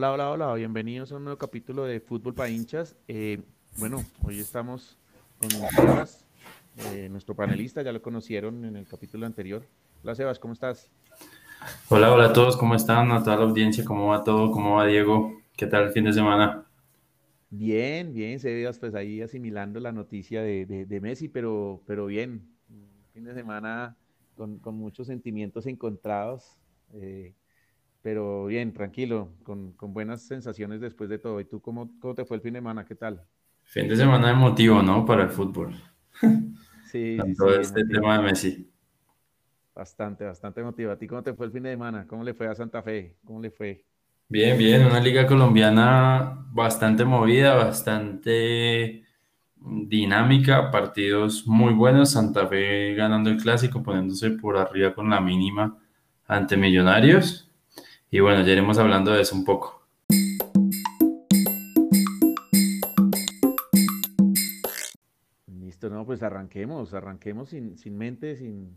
Hola, hola, hola, bienvenidos a un nuevo capítulo de Fútbol para hinchas. Eh, bueno, hoy estamos con Sebas, eh, nuestro panelista, ya lo conocieron en el capítulo anterior. Hola Sebas, ¿cómo estás? Hola, hola a todos, ¿cómo están? A toda la audiencia, ¿cómo va todo? ¿Cómo va Diego? ¿Qué tal el fin de semana? Bien, bien, Sebas, pues ahí asimilando la noticia de, de, Messi, pero, pero bien, fin de semana con, con muchos sentimientos encontrados. Eh, pero bien, tranquilo, con, con, buenas sensaciones después de todo. ¿Y tú cómo, cómo, te fue el fin de semana? ¿Qué tal? Fin de semana emotivo, ¿no? Para el fútbol. Sí, sí, todo este tema de Messi. Bastante, bastante emotivo. ¿A ti cómo te fue el fin de semana? ¿Cómo le fue a Santa Fe? ¿Cómo le fue? Bien, bien, una liga colombiana bastante movida, bastante dinámica, partidos muy buenos. Santa Fe ganando el clásico, poniéndose por arriba con la mínima ante Millonarios. Y bueno, ya iremos hablando de eso un poco. Listo, no, pues arranquemos, arranquemos sin, sin mente, sin,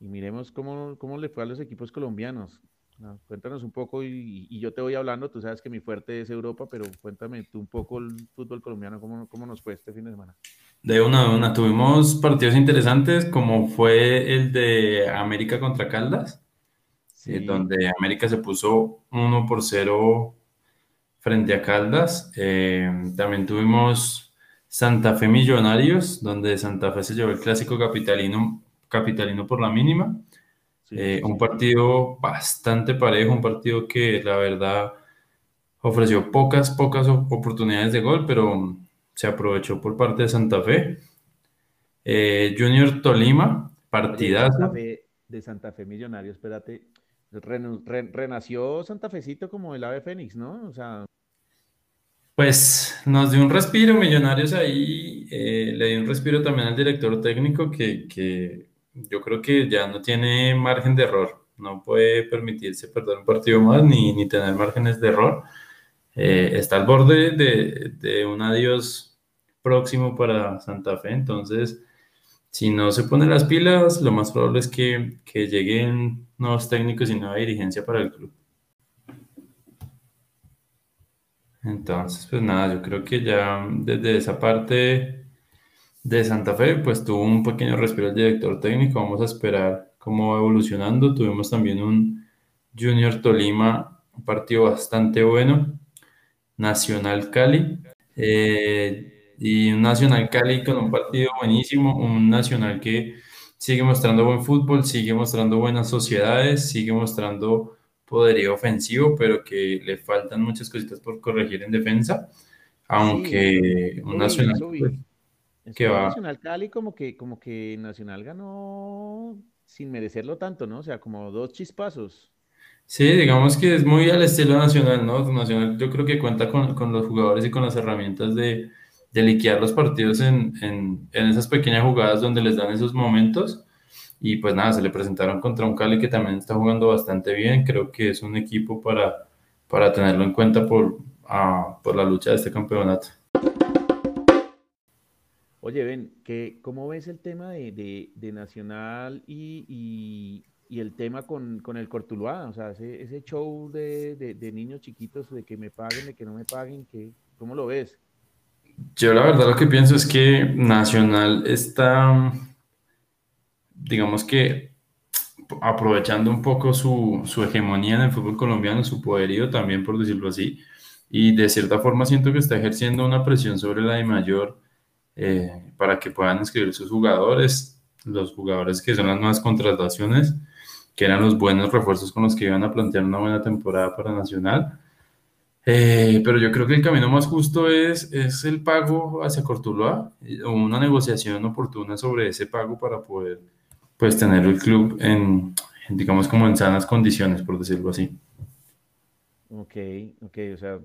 y miremos cómo, cómo le fue a los equipos colombianos. cuéntanos un poco y, y, yo te voy hablando, tú sabes que mi fuerte es Europa, pero cuéntame tú un poco el fútbol colombiano, cómo, cómo nos fue este fin de semana. De una, de una, tuvimos partidos interesantes como fue el de América contra Caldas eh, donde América se puso 1 por 0 frente a Caldas. Eh, también tuvimos Santa Fe Millonarios, donde Santa Fe se llevó el clásico capitalino, capitalino por la mínima. Eh, un partido bastante parejo, un partido que la verdad ofreció pocas, pocas oportunidades de gol, pero se aprovechó por parte de Santa Fe. Junior Tolima, partidazo. de Santa Fe Millonarios, espérate, renació Santa Fecito como el ave fénix, ¿no? O sea... Pues nos dio un respiro, Millonarios ahí, eh, le dio un respiro también al director técnico que, yo creo que ya no tiene margen de error, no puede permitirse perder un partido más ni, ni tener márgenes de error. Eh, está al borde de, de, un adiós próximo para Santa Fe, entonces si no se pone las pilas, lo más probable es que, que lleguen nuevos técnicos y nueva dirigencia para el club. Entonces, pues nada, yo creo que ya desde esa parte de Santa Fe, pues tuvo un pequeño respiro el director técnico. Vamos a esperar cómo va evolucionando. Tuvimos también un Junior Tolima, un partido bastante bueno. Nacional Cali. Eh, y un Nacional Cali con un partido buenísimo. Un Nacional que sigue mostrando buen fútbol, sigue mostrando buenas sociedades, sigue mostrando poderío ofensivo, pero que le faltan muchas cositas por corregir en defensa, aunque un Nacional pues, que va Nacional Cali como que como que Nacional ganó sin merecerlo tanto, ¿no? O sea, como dos chispazos. Sí, digamos que es muy al estilo Nacional, ¿no? Nacional yo creo que cuenta con, con los jugadores y con las herramientas de, de liquidar los partidos en, en, en, esas pequeñas jugadas donde les dan esos momentos. Y pues nada, se le presentaron contra un Cali que también está jugando bastante bien. Creo que es un equipo para, para tenerlo en cuenta por, uh, por la lucha de este campeonato. Oye, Ben, ¿qué, ¿cómo ves el tema de, de, Nacional y, y, y, el tema con, con el Cortuluá? O sea, ese, ese show de, de, niños chiquitos, de que me paguen, de que no me paguen, que, ¿cómo lo ves? Yo la verdad lo que pienso es que Nacional está, digamos que aprovechando un poco su, su, hegemonía en el fútbol colombiano, su poderío también, por decirlo así, y de cierta forma siento que está ejerciendo una presión sobre la de mayor eh, para que puedan inscribir sus jugadores, los jugadores que son las nuevas contrataciones, que eran los buenos refuerzos con los que iban a plantear una buena temporada para Nacional eh, pero yo creo que el camino más justo es, es el pago hacia Cortuluá, o una negociación oportuna sobre ese pago para poder pues tener el club en, digamos como en sanas condiciones, por decirlo así. Ok, ok, o sea,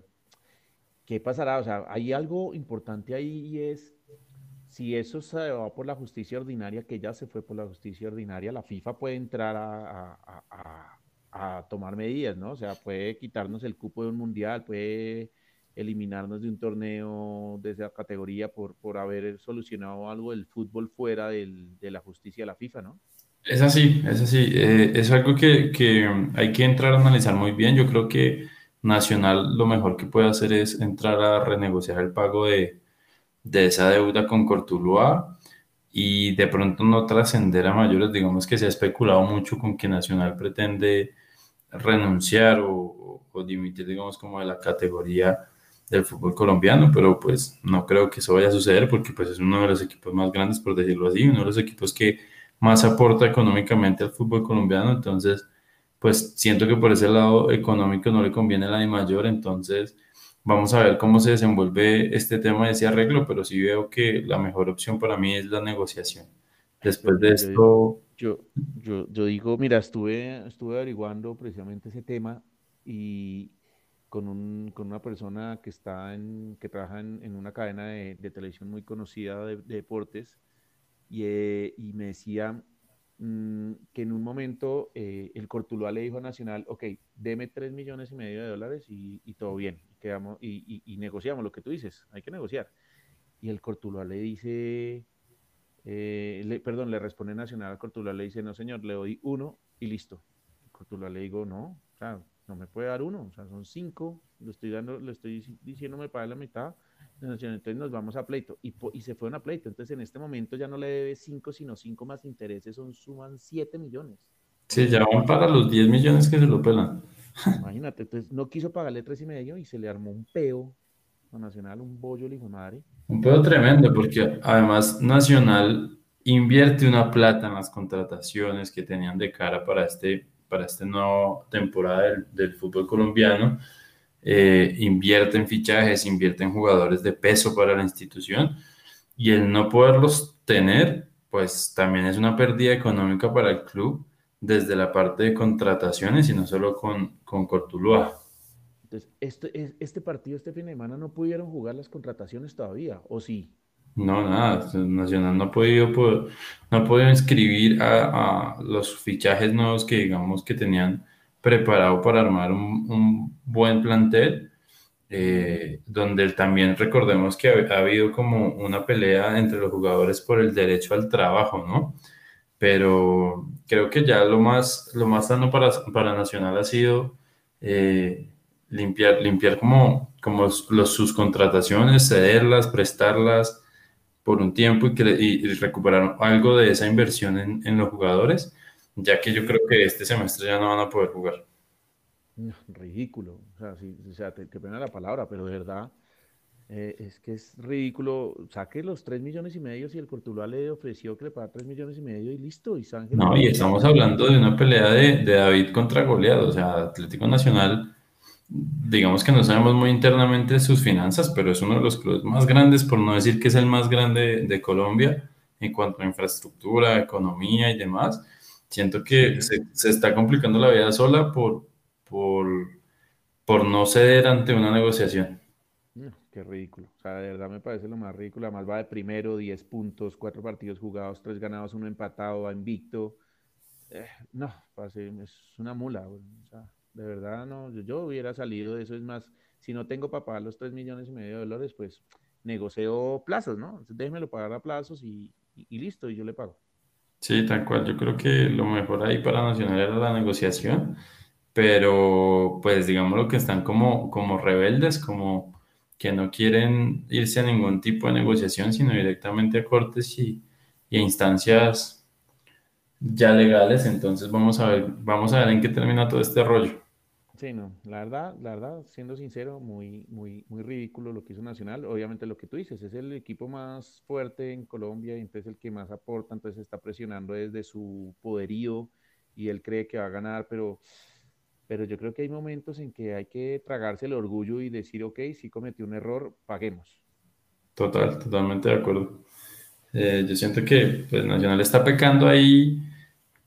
¿qué pasará? O sea, hay algo importante ahí y es si eso se va por la justicia ordinaria, que ya se fue por la justicia ordinaria, la FIFA puede entrar a a tomar medidas, ¿no? O sea, puede quitarnos el cupo de un mundial, puede eliminarnos de un torneo de esa categoría por, por haber solucionado algo del fútbol fuera del, de la justicia de la FIFA, ¿no? Es así, es así. Eh, es algo que, que, hay que entrar a analizar muy bien. Yo creo que Nacional lo mejor que puede hacer es entrar a renegociar el pago de, de esa deuda con Cortuluá y de pronto no trascender a mayores. Digamos que se ha especulado mucho con que Nacional pretende renunciar o, o, dimitir, digamos, como de la categoría del fútbol colombiano, pero pues no creo que eso vaya a suceder porque pues es uno de los equipos más grandes, por decirlo así, uno de los equipos que más aporta económicamente al fútbol colombiano, entonces pues siento que por ese lado económico no le conviene la de mayor, entonces vamos a ver cómo se desenvuelve este tema de ese arreglo, pero sí veo que la mejor opción para mí es la negociación. Después de esto... Yo, yo, yo digo, mira, estuve, estuve averiguando precisamente ese tema y con, un, con una persona que, está en, que trabaja en, una cadena de, de, televisión muy conocida de, de deportes y, eh, y me decía Mm, que en un momento eh, el Cortuluá le dijo a Nacional, ok, deme 3 millones y medio de dólares y, todo bien, y, quedamos, y, negociamos lo que tú dices, hay que negociar. Y el Cortuluá le dice, eh, perdón, le responde Nacional al Cortuluá, le dice, no señor, le doy uno y listo. El Cortuluá le digo, no, o sea, no me puede dar uno, o sea, son cinco, le estoy dando, le estoy diciendo me paga la mitad, entonces nos vamos a pleito. Y, y, se fueron a pleito. Entonces en este momento ya no le debe 5, sino 5 más intereses, son suman 7 millones. Sí, ya van para los 10 millones que se lo pelan. Imagínate, entonces no quiso pagarle tres y medio y se le armó un peo Nacional, un bollo. Un peo tremendo, porque además Nacional invierte una plata en las contrataciones que tenían de cara para este para esta nueva temporada del, del fútbol colombiano eh, invierte en fichajes, invierte en jugadores de peso para la institución y el no poderlos tener, pues también es una pérdida económica para el club desde la parte de contrataciones y no solo con, con Cortuluá. Entonces, este, este partido este fin de semana no pudieron jugar las contrataciones todavía, ¿o sí? No, nada, Nacional no ha podido, no ha podido inscribir a, a los fichajes nuevos que digamos que tenían preparado para armar un, buen plantel, eh, donde también recordemos que ha, habido como una pelea entre los jugadores por el derecho al trabajo, ¿no? Pero creo que ya lo más, lo más sano para, para Nacional ha sido eh, limpiar, limpiar como, como los, sus contrataciones, cederlas, prestarlas por un tiempo y, y recuperar algo de esa inversión en, en los jugadores ya que yo creo que este semestre ya no van a poder jugar. ridículo, o sea, sí, o sea te, pena la palabra, pero de verdad eh, es que es ridículo. Saque los 3 millones y medio si el Cortuluá le ofreció que le paga 3 millones y medio y listo. Y no, y estamos hablando de una pelea de, de David contra Goleado, o sea, Atlético Nacional digamos que no sabemos muy internamente sus finanzas, pero es uno de los clubes más grandes, por no decir que es el más grande de Colombia en cuanto a infraestructura, economía y demás. Siento que se, se, está complicando la vida sola por, por, por no ceder ante una negociación. qué ridículo. O sea, de verdad me parece lo más ridículo. Además va de primero, 10 puntos, 4 partidos jugados, 3 ganados, 1 empatado, va invicto. Eh, no, es una mula. O sea, de verdad no, yo, hubiera salido de eso. Es más, si no tengo para pagar los 3 millones y medio de dólares, pues negocio plazos, ¿no? Entonces déjemelo pagar a plazos y, y listo, y yo le pago. Sí, tal cual. Yo creo que lo mejor ahí para Nacional era la negociación, pero pues digamos lo que están como, como rebeldes, como que no quieren irse a ningún tipo de negociación, sino directamente a cortes y, y a instancias ya legales. Entonces vamos a ver, vamos a ver en qué termina todo este rollo. Sí, no, la verdad, la verdad, siendo sincero, muy, muy, muy ridículo lo que hizo Nacional. Obviamente lo que tú dices, es el equipo más fuerte en Colombia y entonces el que más aporta, entonces está presionando desde su poderío y él cree que va a ganar, pero, pero yo creo que hay momentos en que hay que tragarse el orgullo y decir, ok, si cometió un error, paguemos. Total, totalmente de acuerdo. Eh, yo siento que pues, Nacional está pecando ahí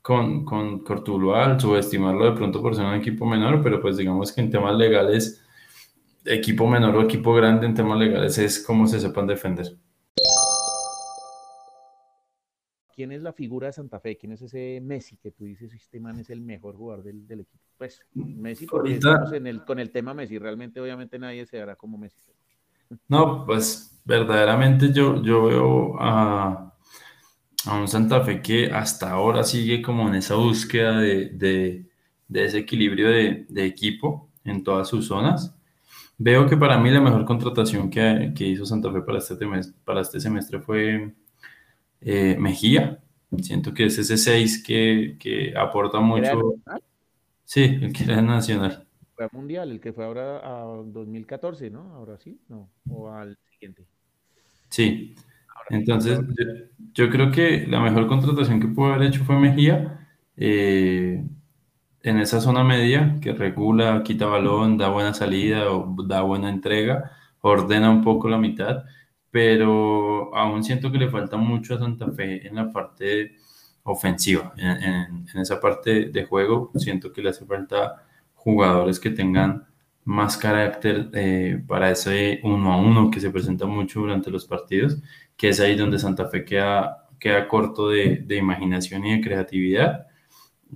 con, con Cortuluá al subestimarlo de pronto por ser un equipo menor, pero pues digamos que en temas legales, equipo menor o equipo grande en temas legales es como se sepan defender. ¿Quién es la figura de Santa Fe? ¿Quién es ese Messi que tú dices, este man es el mejor jugador del, del equipo? Pues Messi, porque en el, con el tema Messi, realmente obviamente nadie se hará como Messi. No, pues verdaderamente yo, yo veo a a un Santa Fe que hasta ahora sigue como en esa búsqueda de, de, ese equilibrio de, de, equipo, en todas sus zonas. Veo que para mí la mejor contratación que, que hizo Santa Fe para este, para este semestre fue eh, Mejía. Siento que es ese 6 que, que aporta mucho. Sí, el que era nacional. Fue mundial, el que fue ahora a 2014, ¿no? Ahora sí, no, o al siguiente. Sí. Entonces, yo, creo que la mejor contratación que pudo haber hecho fue Mejía. Eh, en esa zona media que regula, quita balón, da buena salida o da buena entrega, ordena un poco la mitad, pero aún siento que le falta mucho a Santa Fe en la parte ofensiva, en, esa parte de juego, siento que le hace falta jugadores que tengan más carácter eh, para ese uno a uno que se presenta mucho durante los partidos, que es ahí donde Santa Fe queda, queda corto de, de imaginación y de creatividad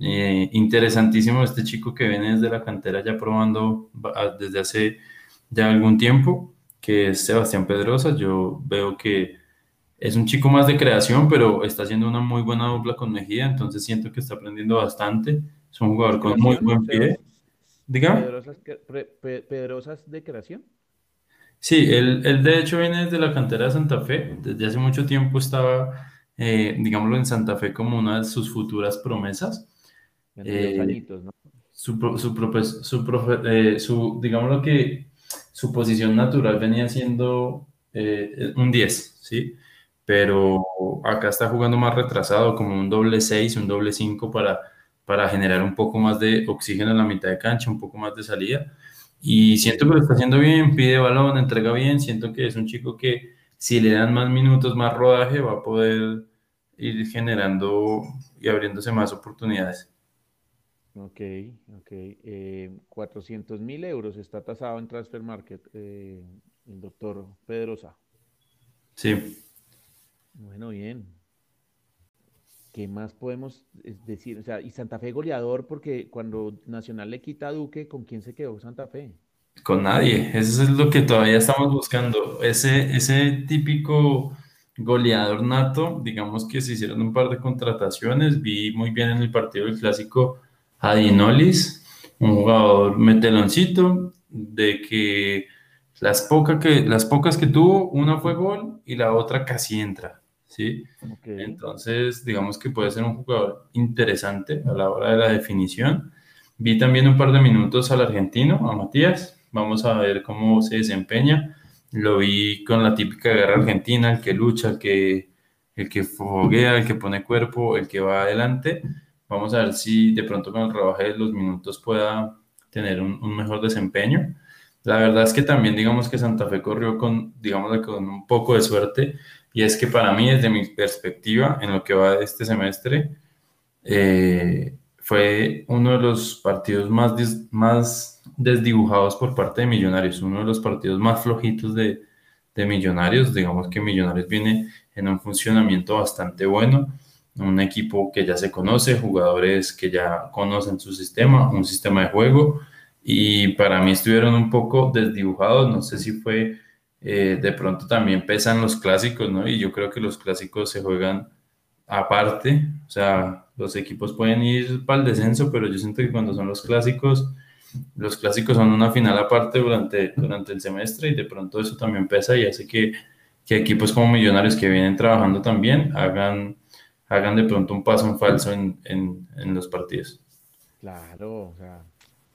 eh, interesantísimo este chico que viene desde la cantera ya probando desde hace ya algún tiempo, que es Sebastián Pedrosa. Yo veo que es un chico más de creación, pero está haciendo una muy buena dupla con Mejía, entonces siento que está aprendiendo bastante. Es un jugador con muy buen pie. Dígame. ¿Pedrosas de creación? Sí, él, él, de hecho viene desde la cantera de Santa Fe. Desde hace mucho tiempo estaba, eh, digámoslo, en Santa Fe como una de sus futuras promesas. Eh, su, su, su, eh, su, digamos lo que su posición natural venía siendo eh, un 10, ¿sí? Pero acá está jugando más retrasado, como un doble 6, un doble 5 para, para generar un poco más de oxígeno en la mitad de cancha, un poco más de salida. Y siento que lo está haciendo bien, pide balón, entrega bien, siento que es un chico que si le dan más minutos, más rodaje, va a poder ir generando y abriéndose más oportunidades. Ok, ok. Eh, 400 mil euros está tasado en Transfer Market eh, el doctor Pedrosa. Sí. Bueno, bien. ¿Qué más podemos eh, decir? O sea, y Santa Fe goleador, porque cuando Nacional le quita a Duque, ¿con quién se quedó Santa Fe? Con nadie. Eso es lo que todavía estamos buscando. Ese, ese típico goleador nato, digamos que se hicieron un par de contrataciones. Vi muy bien en el partido del clásico a Dinolis, un jugador meteloncito, de que las, que las pocas que tuvo, una fue gol y la otra casi entra. ¿Sí? Entonces, digamos que puede ser un jugador interesante a la hora de la definición. Vi también un par de minutos al argentino, a Matías. Vamos a ver cómo se desempeña. Lo vi con la típica guerra argentina, el que lucha, el que, el que foguea, el que pone cuerpo, el que va adelante. Vamos a ver si de pronto con el rebaje de los minutos pueda tener un, mejor desempeño. La verdad es que también digamos que Santa Fe corrió con, digamos, con un poco de suerte y es que para mí, desde mi perspectiva, en lo que va de este semestre, eh, fue uno de los partidos más, más desdibujados por parte de Millonarios, uno de los partidos más flojitos de, de Millonarios. Digamos que Millonarios viene en un funcionamiento bastante bueno un equipo que ya se conoce, jugadores que ya conocen su sistema, un sistema de juego, y para mí estuvieron un poco desdibujados, no sé si fue, eh, de pronto también pesan los clásicos, ¿no? Y yo creo que los clásicos se juegan aparte, o sea, los equipos pueden ir para el descenso, pero yo siento que cuando son los clásicos, los clásicos son una final aparte durante, durante el semestre y de pronto eso también pesa y hace que, que equipos como Millonarios que vienen trabajando también hagan hagan de pronto un paso en falso en, en, los partidos. Claro, o sea,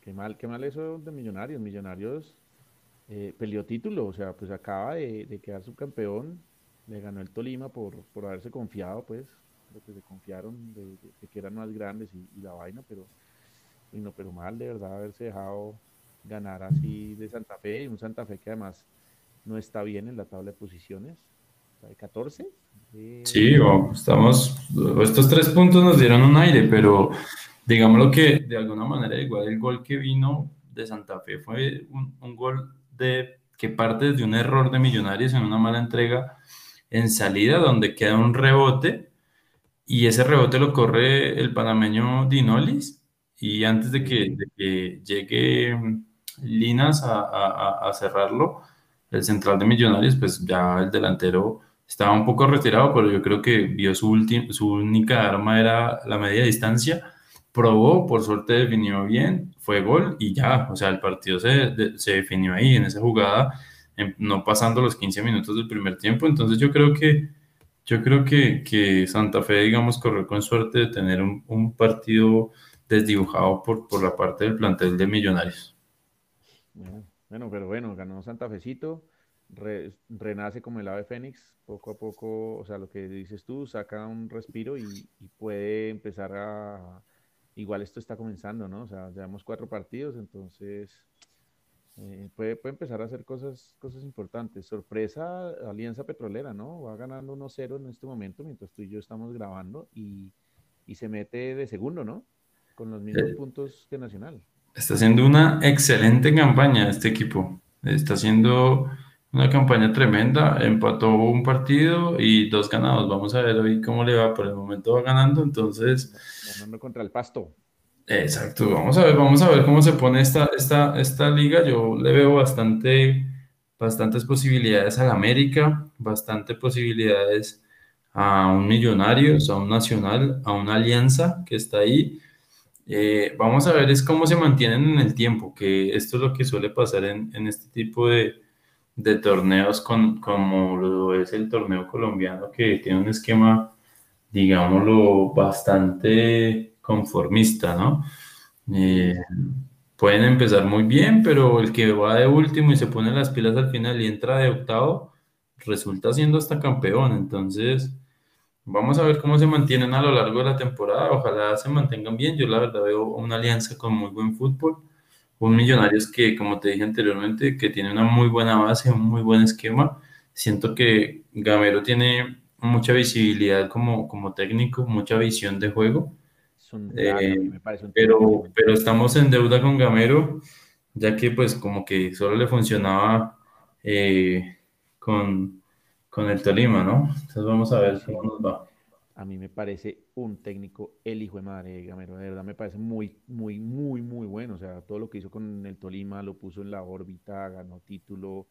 qué mal, qué mal eso de Millonarios. Millonarios eh, peleó título, o sea, pues acaba de, de, quedar subcampeón, le ganó el Tolima por, por haberse confiado, pues, lo que se confiaron de, que eran más grandes y, la vaina, pero, no, pero mal de verdad haberse dejado ganar así de Santa Fe, un Santa Fe que además no está bien en la tabla de posiciones, de 14. Sí, estamos, estos tres puntos nos dieron un aire, pero digámoslo que de alguna manera igual el gol que vino de Santa Fe fue un, gol de que parte de un error de Millonarios en una mala entrega en salida donde queda un rebote y ese rebote lo corre el panameño Dinolis y antes de que, llegue Linas a, a cerrarlo, el central de Millonarios, pues ya el delantero estaba un poco retirado, pero yo creo que vio su, su única arma era la media distancia probó, por suerte definió bien, fue gol y ya, o sea, el partido se, se definió ahí en esa jugada, no pasando los 15 minutos del primer tiempo, entonces yo creo que, yo creo que, que Santa Fe, digamos, corrió con suerte de tener un, partido desdibujado por, por la parte del plantel de Millonarios. Bueno, pero bueno, ganó Santa Fecito, renace como el ave fénix, poco a poco, o sea, lo que dices tú, saca un respiro y puede empezar a igual esto está comenzando, ¿no? O sea, llevamos cuatro partidos, entonces eh, puede, puede, empezar a hacer cosas, cosas importantes. Sorpresa, Alianza Petrolera, ¿no? Va ganando 1-0 en este momento, mientras tú y yo estamos grabando, y, y se mete de segundo, ¿no? Con los mismos puntos que Nacional. Está haciendo una excelente campaña este equipo. Está haciendo una campaña tremenda. Empató un partido y dos ganados. Vamos a ver hoy cómo le va. Por el momento va ganando, entonces Ganando contra el Pasto. Exacto, vamos a ver, vamos a ver cómo se pone esta, esta, esta liga. Yo le veo bastante, bastantes posibilidades al América, bastante posibilidades a un Millonarios, a un Nacional, a una Alianza que está ahí. Eh, vamos a ver es cómo se mantienen en el tiempo, que esto es lo que suele pasar en, en este tipo de, de torneos con, como lo es el torneo colombiano, que tiene un esquema digámoslo, bastante conformista, ¿no? Eh, pueden empezar muy bien, pero el que va de último y se pone las pilas al final y entra de octavo, resulta siendo hasta campeón. Entonces, vamos a ver cómo se mantienen a lo largo de la temporada. Ojalá se mantengan bien. Yo la verdad veo una alianza con muy buen fútbol. Un Millonarios que, como te dije anteriormente, que tiene una muy buena base, un muy buen esquema. Siento que Gamero tiene mucha visibilidad como, como técnico, mucha visión de juego. Eh, pero, pero estamos en deuda con Gamero, ya que pues como que solo le funcionaba eh, con, con el Tolima, ¿no? Entonces vamos a ver cómo nos va. A mí me parece un técnico, el hijo de madre Gamero, de verdad me parece muy, muy, muy, muy bueno. O sea, todo lo que hizo con el Tolima lo puso en la órbita, ganó título,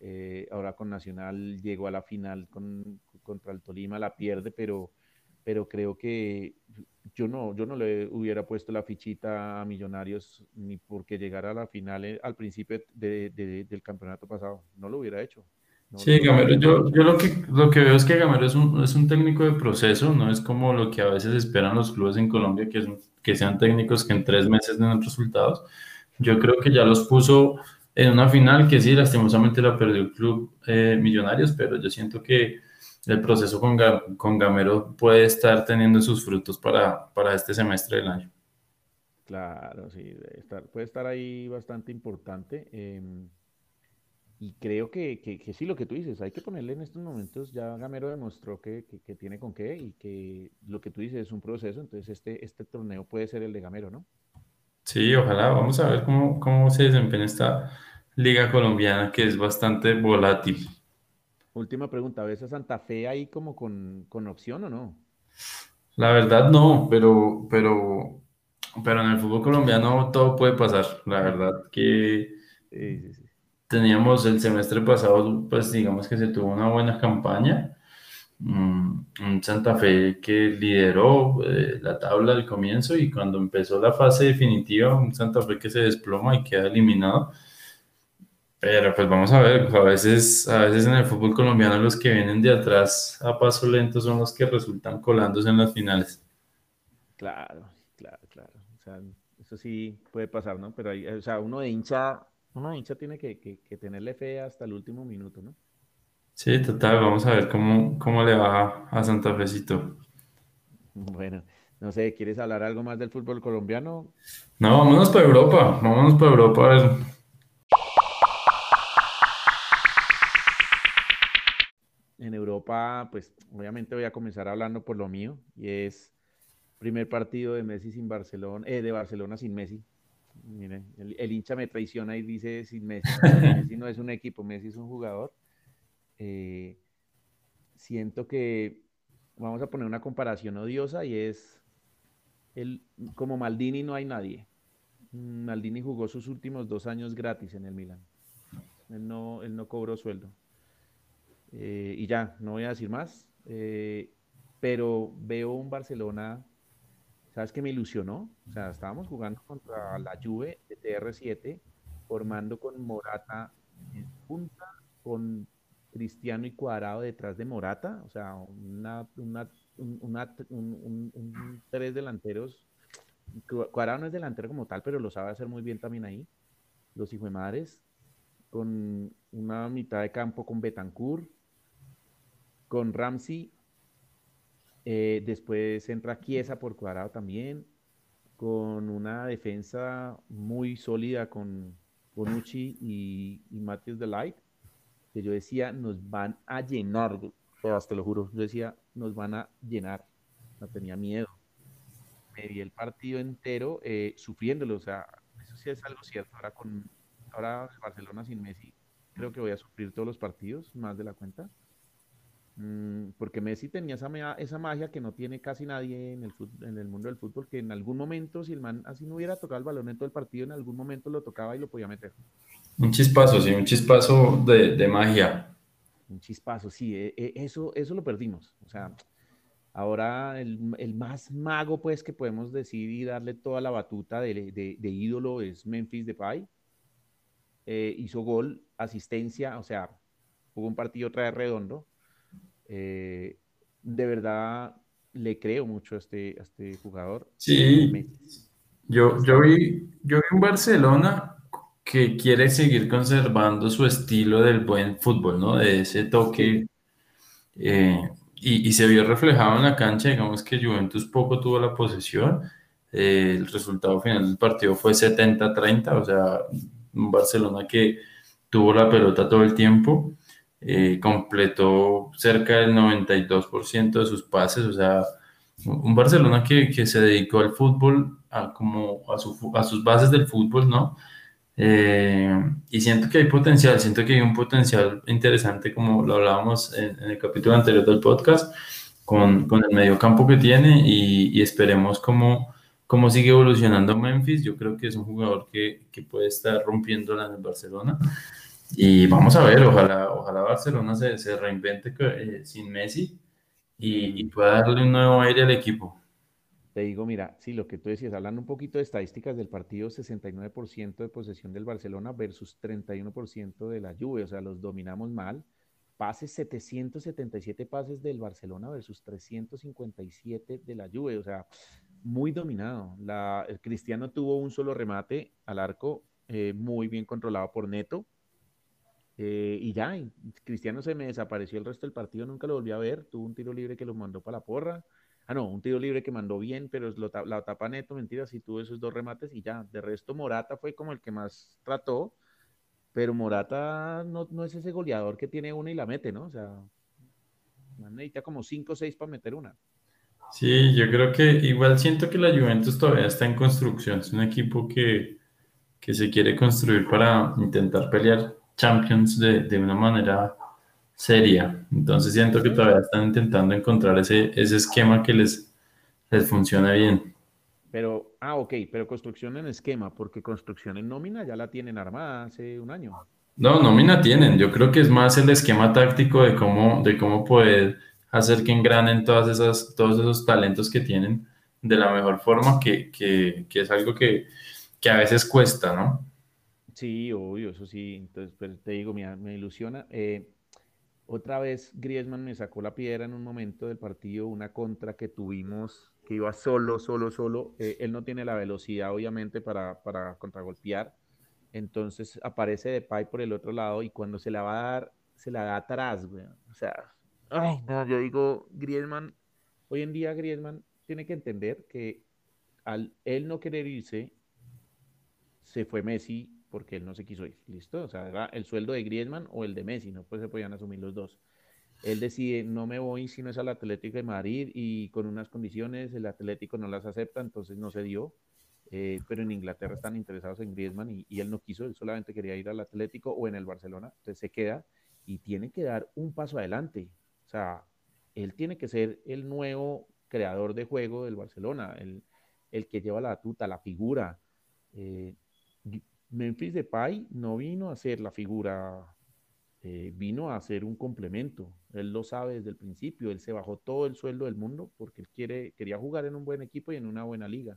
eh, ahora con Nacional llegó a la final con, contra el Tolima, la pierde, pero, pero creo que yo no, yo no le hubiera puesto la fichita a Millonarios ni porque llegara a la final eh, al principio del campeonato pasado. No lo hubiera hecho. Sí, Gamero, yo, yo, lo, que, lo que veo es que Gamero es un, es un técnico de proceso, no es como lo que a veces esperan los clubes en Colombia, que, es, que sean técnicos que en tres meses den resultados. Yo creo que ya los puso en una final que sí, lastimosamente la perdió el club eh, Millonarios, pero yo siento que el proceso con, con Gamero puede estar teniendo sus frutos para, para este semestre del año. Claro, sí, puede estar ahí bastante importante. Em, y creo que, que, sí, lo que tú dices, hay que ponerle en estos momentos, ya Gamero demostró que, que, tiene con qué y que lo que tú dices es un proceso, entonces este, este torneo puede ser el de Gamero, ¿no? Sí, ojalá. Vamos a ver cómo, cómo se desempeña esta liga colombiana que es bastante volátil. Última pregunta, ¿ves a Santa Fe ahí como con, con opción o no? La verdad no, pero, pero, pero en el fútbol colombiano todo puede pasar. La verdad que teníamos el semestre pasado, pues digamos que se tuvo una buena campaña Mm, un Santa Fe que lideró eh, la tabla al comienzo y cuando empezó la fase definitiva, un Santa Fe que se desploma y queda eliminado. Pero pues vamos a ver, a veces, a veces en el fútbol colombiano los que vienen de atrás a paso lento son los que resultan colándose en las finales. Claro, claro, claro. O sea, eso sí puede pasar, ¿no? Pero hay, o sea, uno de hincha, uno hincha tiene que, que, que tenerle fe hasta el último minuto, ¿no? Sí, total, vamos a ver cómo, cómo le va a Santa Fecito. Bueno, no sé, ¿quieres hablar algo más del fútbol colombiano? No, vámonos para Europa, vámonos para Europa. En Europa, pues obviamente voy a comenzar hablando por lo mío, y es primer partido de Messi sin Barcelona, eh, de Barcelona sin Messi. Miren, el, el hincha me traiciona y dice sin Messi. Messi no es un equipo, Messi es un jugador. Eh, siento que vamos a poner una comparación odiosa y es el, como Maldini no hay nadie. Maldini jugó sus últimos dos años gratis en el Milan. Él no, él no cobró sueldo. Eh, y ya, no voy a decir más. Eh, pero veo un Barcelona ¿sabes qué me ilusionó? O sea, estábamos jugando contra la Juve de TR7, formando con Morata en punta, con Cristiano y Cuadrado detrás de Morata, o sea, una, una, un, tres delanteros. Cuadrado no es delantero como tal, pero lo sabe hacer muy bien también ahí. Los hijos de madres, con una mitad de campo con Betancourt, con Ramsey eh, después entra Chiesa por cuadrado también, con una defensa muy sólida con Bonucci y, y Matthews Delight, que yo decía, nos van a llenar, te lo juro, yo decía, nos van a llenar, no tenía miedo. Me vi el partido entero eh, sufriéndolo, o sea, eso sí es algo cierto. Ahora con ahora Barcelona sin Messi, creo que voy a sufrir todos los partidos, más de la cuenta. Mm, porque Messi tenía esa, esa magia que no tiene casi nadie en el, en el mundo del fútbol, que en algún momento, si el man así no hubiera tocado el balón en todo el partido, en algún momento lo tocaba y lo podía meter. Un chispazo, sí, un chispazo de, de magia. Un chispazo, sí, e, e, eso, eso lo perdimos. O sea, ahora el, el, más mago, pues, que podemos decir y darle toda la batuta de, de, de ídolo es Memphis Depay. Eh, hizo gol, asistencia, o sea, hubo un partido otra vez redondo eh, de verdad le creo mucho a este, este jugador. Sí, yo, yo, vi, yo vi un Barcelona que quiere seguir conservando su estilo del buen fútbol, ¿no? De ese toque. Eh, y, se vio reflejado en la cancha, digamos que Juventus poco tuvo la posesión. Eh, el resultado final del partido fue 70-30, o sea, un Barcelona que tuvo la pelota todo el tiempo eh, completó cerca del 92% de sus pases, o sea, un Barcelona que, que se dedicó al fútbol, a, como a, su, a sus bases del fútbol, ¿no? Eh, y siento que hay potencial, siento que hay un potencial interesante, como lo hablábamos en, el capítulo anterior del podcast, con, con el medio campo que tiene y, y esperemos cómo, cómo sigue evolucionando Memphis. Yo creo que es un jugador que, que puede estar rompiéndola en el Barcelona. Y vamos a ver, ojalá, ojalá Barcelona se, se reinvente eh, sin Messi y, pueda darle un nuevo aire al equipo. Te digo, mira, sí, lo que tú decías, hablando un poquito de estadísticas del partido, 69% de posesión del Barcelona versus 31% de la Juve, o sea, los dominamos mal. Pases, 777 pases del Barcelona versus 357 de la Juve, o sea, muy dominado. La, el Cristiano tuvo un solo remate al arco, eh, muy bien controlado por Neto, eh, y ya, Cristiano se me desapareció el resto del partido, nunca lo volví a ver. Tuvo un tiro libre que lo mandó para la porra. Ah, no, un tiro libre que mandó bien, pero lo, la tapa neto, mentira, sí tuvo esos dos remates y ya. De resto, Morata fue como el que más trató, pero Morata no, no es ese goleador que tiene una y la mete, ¿no? O sea, necesita como cinco o seis para meter una. Sí, yo creo que igual siento que la Juventus todavía está en construcción. Es un equipo que, que se quiere construir para intentar pelear Champions de, de una manera seria. Entonces siento que todavía están intentando encontrar ese, ese esquema que les, les funcione bien. Pero, ah, ok, pero construcción en esquema, porque construcción en nómina ya la tienen armada hace un año. No, nómina tienen. Yo creo que es más el esquema táctico de cómo, de cómo poder hacer que engranen todas esas, todos esos talentos que tienen de la mejor forma, que, que, que es algo que, que a veces cuesta, ¿no? Sí, obvio, eso sí. Entonces, pero te digo, mira, me ilusiona. Eh, otra vez Griezmann me sacó la piedra en un momento del partido, una contra que tuvimos, que iba solo, solo, solo. Eh, él no tiene la velocidad, obviamente, para, para contragolpear. Entonces aparece Depay por el otro lado y cuando se la va a dar, se la da atrás, güey. O sea, ay, no, yo digo, Griezmann, hoy en día Griezmann tiene que entender que al él no querer irse, se fue Messi porque él no se quiso ir, ¿listo? O sea, era el sueldo de Griezmann o el de Messi, no pues se podían asumir los dos. Él decide, no me voy si no es al Atlético de Madrid y con unas condiciones, el Atlético no las acepta, entonces no se dio. Eh, pero en Inglaterra están interesados en Griezmann y, él no quiso, él solamente quería ir al Atlético o en el Barcelona, entonces se queda y tiene que dar un paso adelante. O sea, él tiene que ser el nuevo creador de juego del Barcelona, el, el que lleva la tuta, la figura. Eh, Memphis Depay no vino a ser la figura eh, vino a ser un complemento. Él lo sabe desde el principio. Él se bajó todo el sueldo del mundo porque él quiere, quería jugar en un buen equipo y en una buena liga.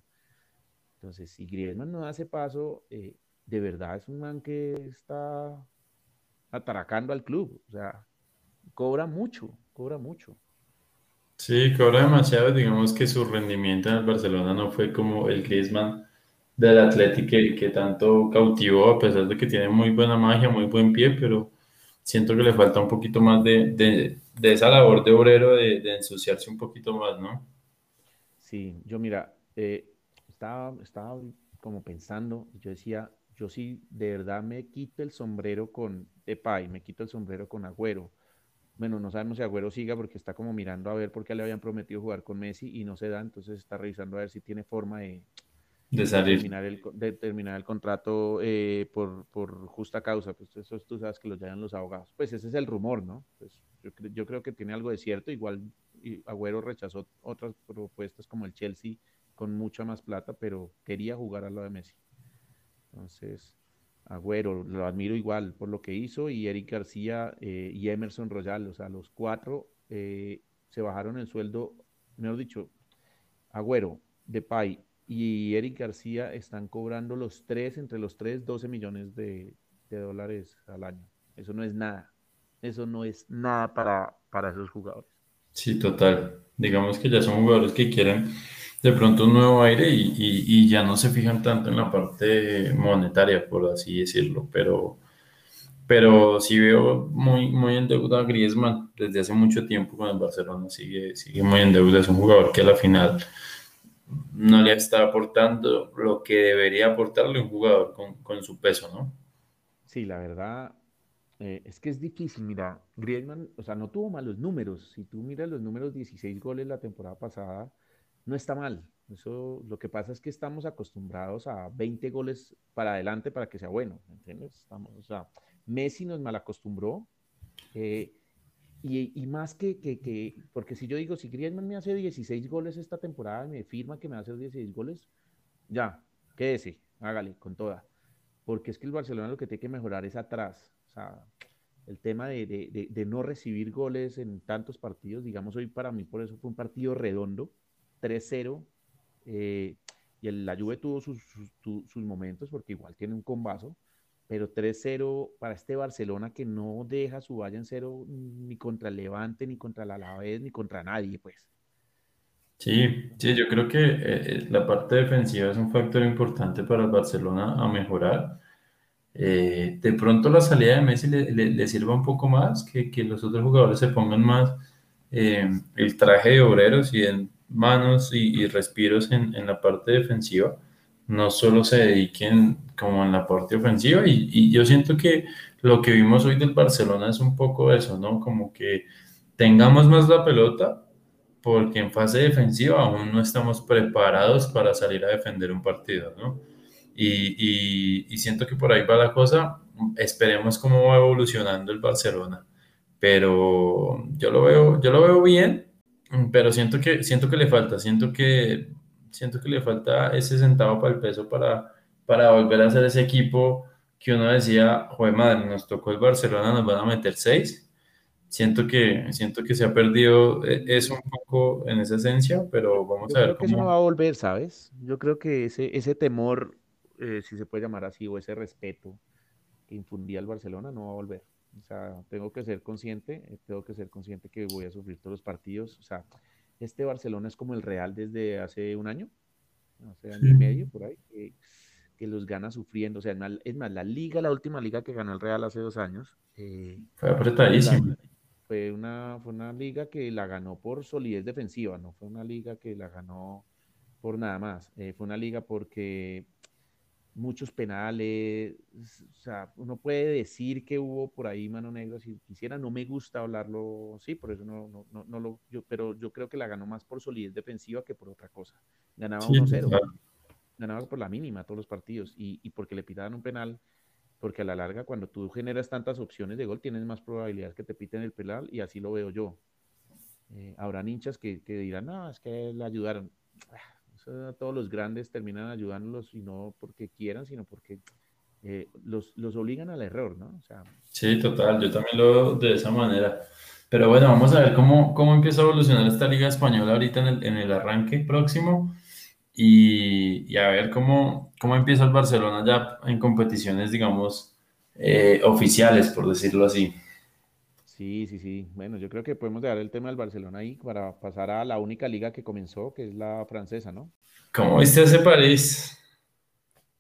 Entonces, si Griezmann no hace paso, eh, de verdad es un man que está ataracando al club. O sea, cobra mucho, cobra mucho. Sí, cobra demasiado. Digamos que su rendimiento en el Barcelona no fue como el Griezmann del Atlético que, que, tanto cautivó, a pesar de que tiene muy buena magia, muy buen pie, pero siento que le falta un poquito más de, de, de esa labor de obrero, de, de, ensuciarse un poquito más, ¿no? Sí, yo mira, eh, estaba, estaba como pensando, yo decía, yo sí, de verdad me quito el sombrero con Depay, me quito el sombrero con Agüero. Bueno, no sabemos si Agüero siga porque está como mirando a ver por qué le habían prometido jugar con Messi y no se da, entonces está revisando a ver si tiene forma de, de salir. Terminar el, de terminar el contrato eh, por, por, justa causa. Pues eso tú sabes que lo llaman los abogados. Pues ese es el rumor, ¿no? Pues yo, yo creo que tiene algo de cierto. Igual Agüero rechazó otras propuestas como el Chelsea con mucha más plata, pero quería jugar a lo de Messi. Entonces, Agüero, lo admiro igual por lo que hizo, y Eric García eh, y Emerson Royal, o sea, los cuatro eh, se bajaron el sueldo, mejor dicho, Agüero, Depay y Eric García están cobrando los tres, entre los tres, 12 millones de, dólares al año. Eso no es nada. Eso no es nada para, para esos jugadores. Sí, total. Digamos que ya son jugadores que quieren de pronto un nuevo aire y, y, y, ya no se fijan tanto en la parte monetaria, por así decirlo, pero, pero sí veo muy, muy en deuda a Griezmann desde hace mucho tiempo con el Barcelona, sigue, sigue muy en deuda, es un jugador que a la final no le está aportando lo que debería aportarle un jugador con, con su peso, ¿no? Sí, la verdad eh, es que es difícil, mira, Griezmann, o sea, no tuvo malos números, si tú miras los números 16 goles la temporada pasada, no está mal, eso, lo que pasa es que estamos acostumbrados a 20 goles para adelante para que sea bueno, ¿entiendes? Estamos, o sea, Messi nos malacostumbró, eh, y, más que, que, que, porque si yo digo, si Griezmann me hace 16 goles esta temporada, me firma que me va a hacer 16 goles, ya, quédese, hágale, con toda. Porque es que el Barcelona lo que tiene que mejorar es atrás. O sea, el tema de, de, de, no recibir goles en tantos partidos, digamos, hoy para mí por eso fue un partido redondo, 3-0, eh, y el, la Juve tuvo sus, sus, sus, momentos porque igual tiene un combazo, pero 3-0 para este Barcelona que no deja su valla en cero ni contra el Levante, ni contra el Alavés, ni contra nadie, pues. Sí, sí, yo creo que eh, la parte defensiva es un factor importante para el Barcelona a mejorar. Eh, de pronto la salida de Messi le, le, le sirva un poco más, que, que, los otros jugadores se pongan más eh, el traje de obreros y en manos y, y respiros en, en la parte defensiva no solo se dediquen como en la parte ofensiva y, y, yo siento que lo que vimos hoy del Barcelona es un poco eso, ¿no? Como que tengamos más la pelota porque en fase defensiva aún no estamos preparados para salir a defender un partido, ¿no? Y, y, y siento que por ahí va la cosa, esperemos cómo va evolucionando el Barcelona, pero yo lo veo, yo lo veo bien, pero siento que, siento que le falta, siento que siento que le falta ese centavo para el peso para, para volver a ser ese equipo que uno decía, joder madre, nos tocó el Barcelona, nos van a meter seis. Siento que, siento que se ha perdido eh, eso un poco en esa esencia, pero vamos Yo a ver creo que cómo... eso no va a volver, ¿sabes? Yo creo que ese, ese temor, eh, si se puede llamar así, o ese respeto que infundía el Barcelona no va a volver. O sea, tengo que ser consciente, eh, tengo que ser consciente que voy a sufrir todos los partidos. O sea, este Barcelona es como el Real desde hace un año, hace año y medio por ahí, que, que los gana sufriendo. O sea, es más, la liga, la última liga que ganó el Real hace dos años. Eh, fue apretadísimo. Fue una, fue una liga que la ganó por solidez defensiva, no fue una liga que la ganó por nada más. Eh, fue una liga porque muchos penales, o sea, uno puede decir que hubo por ahí mano negra si quisiera, no me gusta hablarlo, sí, por eso no, no, no, no lo, yo, pero yo creo que la ganó más por solidez defensiva que por otra cosa. Ganaba Sí, 1-0, total. ganaba por la mínima todos los partidos y, y porque le pitaban un penal, porque a la larga cuando tú generas tantas opciones de gol tienes más probabilidades que te piten el penal y así lo veo yo. Eh, habrán hinchas que, que dirán, no, es que le ayudaron. Todos los grandes terminan ayudándolos y no porque quieran, sino porque eh, los, los obligan al error, ¿no? sí, total, yo también lo veo de esa manera. Pero bueno, vamos a ver cómo, cómo empieza a evolucionar esta liga española ahorita en el, en el arranque próximo y, y, a ver cómo, cómo empieza el Barcelona ya en competiciones, digamos, eh, oficiales, por decirlo así. Sí, sí, sí. Bueno, yo creo que podemos dejar el tema del Barcelona ahí para pasar a la única liga que comenzó, que es la francesa, ¿no? ¿Cómo viste ese París?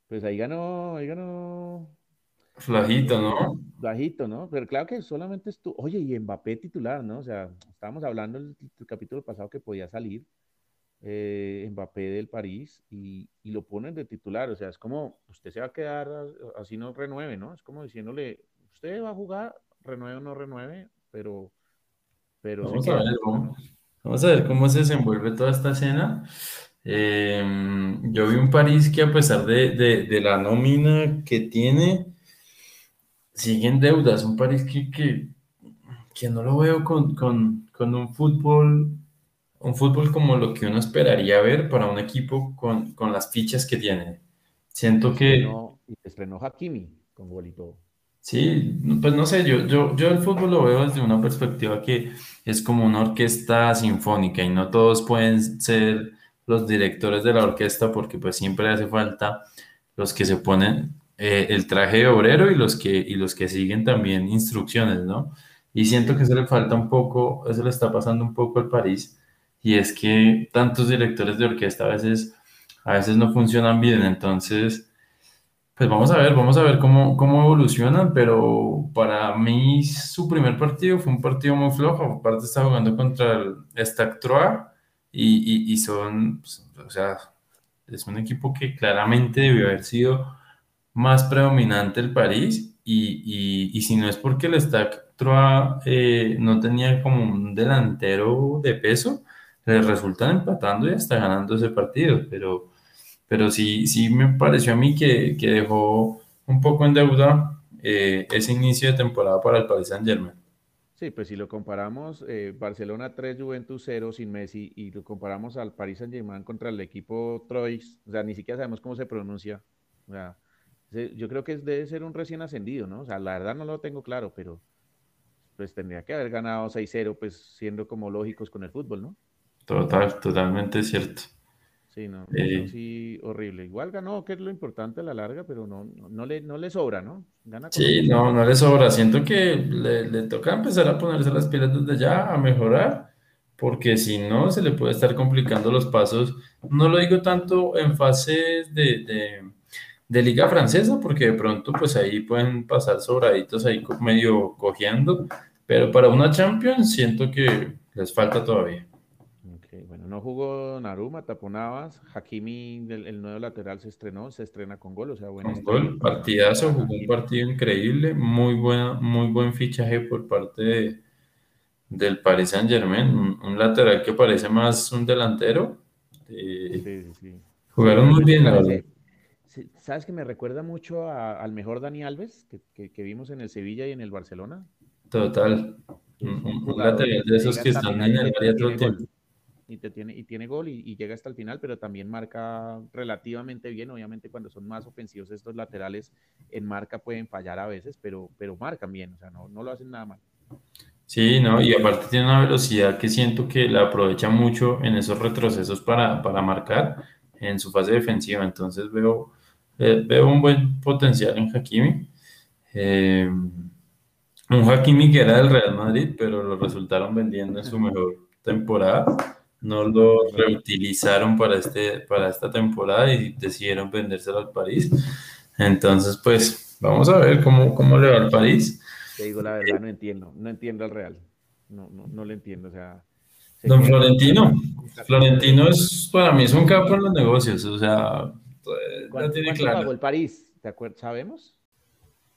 Pues ahí ganó, ahí ganó. Flajito, ¿no? Flajito, ¿no? Pero claro que solamente estuvo. Oye, y Mbappé titular, ¿no? O sea, estábamos hablando el, el capítulo pasado que podía salir eh, Mbappé del París y, y, lo ponen de titular. O sea, es como, usted se va a quedar así no renueve, ¿no? Es como diciéndole, usted va a jugar, renueve o no renueve, pero... pero vamos, a ver cómo, vamos a ver cómo se desenvuelve toda esta escena. Eh, yo vi un París que a pesar de, de, de, la nómina que tiene, sigue en deudas. Un París que, que, que no lo veo con, con, con un fútbol un fútbol como lo que uno esperaría ver para un equipo con, con las fichas que tiene. Siento que... y estrenó Hakimi con gol y todo. Sí, pues no sé, yo, yo, yo el fútbol lo veo desde una perspectiva que es como una orquesta sinfónica y no todos pueden ser los directores de la orquesta porque pues siempre hace falta los que se ponen eh, el traje de obrero y los, que, y los que siguen también instrucciones, ¿no? Y siento que eso le falta un poco, eso le está pasando un poco al París y es que tantos directores de orquesta a veces, a veces no funcionan bien, entonces, pues vamos a ver, vamos a ver cómo, cómo evolucionan, pero para mí su primer partido fue un partido muy flojo, aparte está jugando contra el Stac y, y, son, pues, o sea, es un equipo que claramente debió haber sido más predominante el París y, y, si no es porque el Stac eh, no tenía como un delantero de peso, les resultan empatando y hasta ganando ese partido, pero, pero sí, sí me pareció a mí que, que dejó un poco en deuda eh, ese inicio de temporada para el Paris Saint Germain. Sí, pues si lo comparamos, eh, Barcelona 3, Juventus 0 sin Messi, y lo comparamos al Paris Saint Germain contra el equipo Troyes, o sea, ni siquiera sabemos cómo se pronuncia. O sea, yo creo que debe ser un recién ascendido, ¿no? O sea, la verdad no lo tengo claro, pero pues tendría que haber ganado 6-0, pues siendo como lógicos con el fútbol, ¿no? Total, totalmente cierto. Sí, no, eh, sí, horrible. Igual ganó, que es lo importante a la larga, pero no, no, le, no le sobra, ¿no? Gana sí, no, no le sobra. Siento que le, le, toca empezar a ponerse las pilas desde ya, a mejorar, porque si no, se le puede estar complicando los pasos. No lo digo tanto en fases de, de, de liga francesa, porque de pronto, pues ahí pueden pasar sobraditos ahí medio cojeando, pero para una Champions siento que les falta todavía no jugó Naruma, Taponabas, Hakimi, el, nuevo lateral se estrenó, se estrena con gol, o sea, bueno. gol, partidazo, jugó un partido increíble, muy buena, muy buen fichaje por parte del Paris Saint Germain, un, lateral que parece más un delantero. sí, sí. Jugaron muy bien, la verdad. ¿Sabes que me recuerda mucho al mejor Dani Alves que, que, vimos en el Sevilla y en el Barcelona? Total. Un, lateral de esos que están en el área todo el tiempo y, te tiene, y tiene gol y, llega hasta el final, pero también marca relativamente bien. Obviamente cuando son más ofensivos estos laterales en marca pueden fallar a veces, pero, pero marcan bien, o sea, no, no lo hacen nada mal. Sí, no, y aparte tiene una velocidad que siento que la aprovecha mucho en esos retrocesos para, para marcar en su fase defensiva. Entonces veo, eh, veo un buen potencial en Hakimi. Eh, un Hakimi que era del Real Madrid, pero lo resultaron vendiendo en su mejor temporada no lo reutilizaron para, este, para esta temporada y decidieron vendérselo al París. Entonces, pues, vamos a ver cómo, cómo le va al París. Te digo la verdad, no entiendo, no entiendo al Real. No, no, no le entiendo, o sea... Don Florentino, Florentino es, para mí es un capo en los negocios, o sea, ¿Cuánto, tiene claro. pagó el París? ¿Te acuerdas? ¿Sabemos?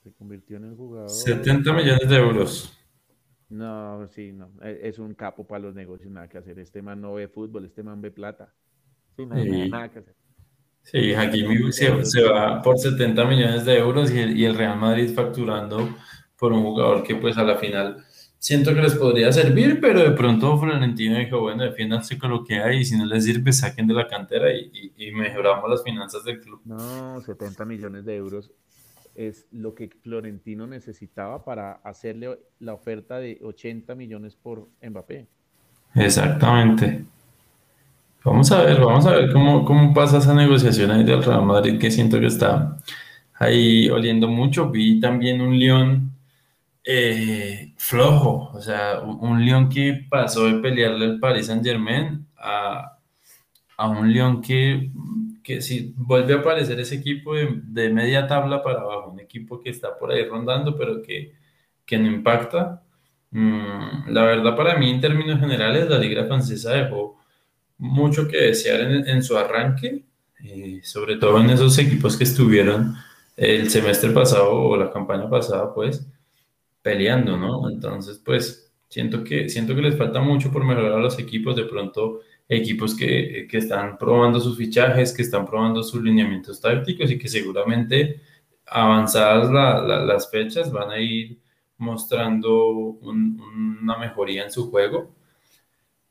Se convirtió en el jugador... 70 millones de euros. No, sí, no. E, es un capo para los negocios, nada que hacer. Este man no ve fútbol, este man ve plata. Sí, no, sí. nada que hacer. Sí, Hakimi se, se, va por 70 millones de euros y el, y el, Real Madrid facturando por un jugador que pues a la final siento que les podría servir, pero de pronto Florentino dijo, bueno, defiéndanse con lo que hay y si no les sirve saquen de la cantera y, y, y mejoramos las finanzas del club. No, 70 millones de euros es lo que Florentino necesitaba para hacerle la oferta de 80 millones por Mbappé. Exactamente. Vamos a ver, vamos a ver cómo, cómo pasa esa negociación ahí del Real Madrid, que siento que está ahí oliendo mucho. Vi también un León eh, flojo, o sea, un León que pasó de pelearle al Paris Saint Germain a, un León que, que si vuelve a aparecer ese equipo de, media tabla para abajo, un equipo que está por ahí rondando, pero que, que no impacta. Mm, la verdad, para mí, en términos generales, la Liga Francesa dejó mucho que desear en, su arranque, eh, sobre todo en esos equipos que estuvieron el semestre pasado o la campaña pasada, pues, peleando, ¿no? Entonces, pues, siento que, siento que les falta mucho por mejorar a los equipos, de pronto equipos que, que están probando sus fichajes, que están probando sus lineamientos tácticos y que seguramente avanzadas las fechas van a ir mostrando una mejoría en su juego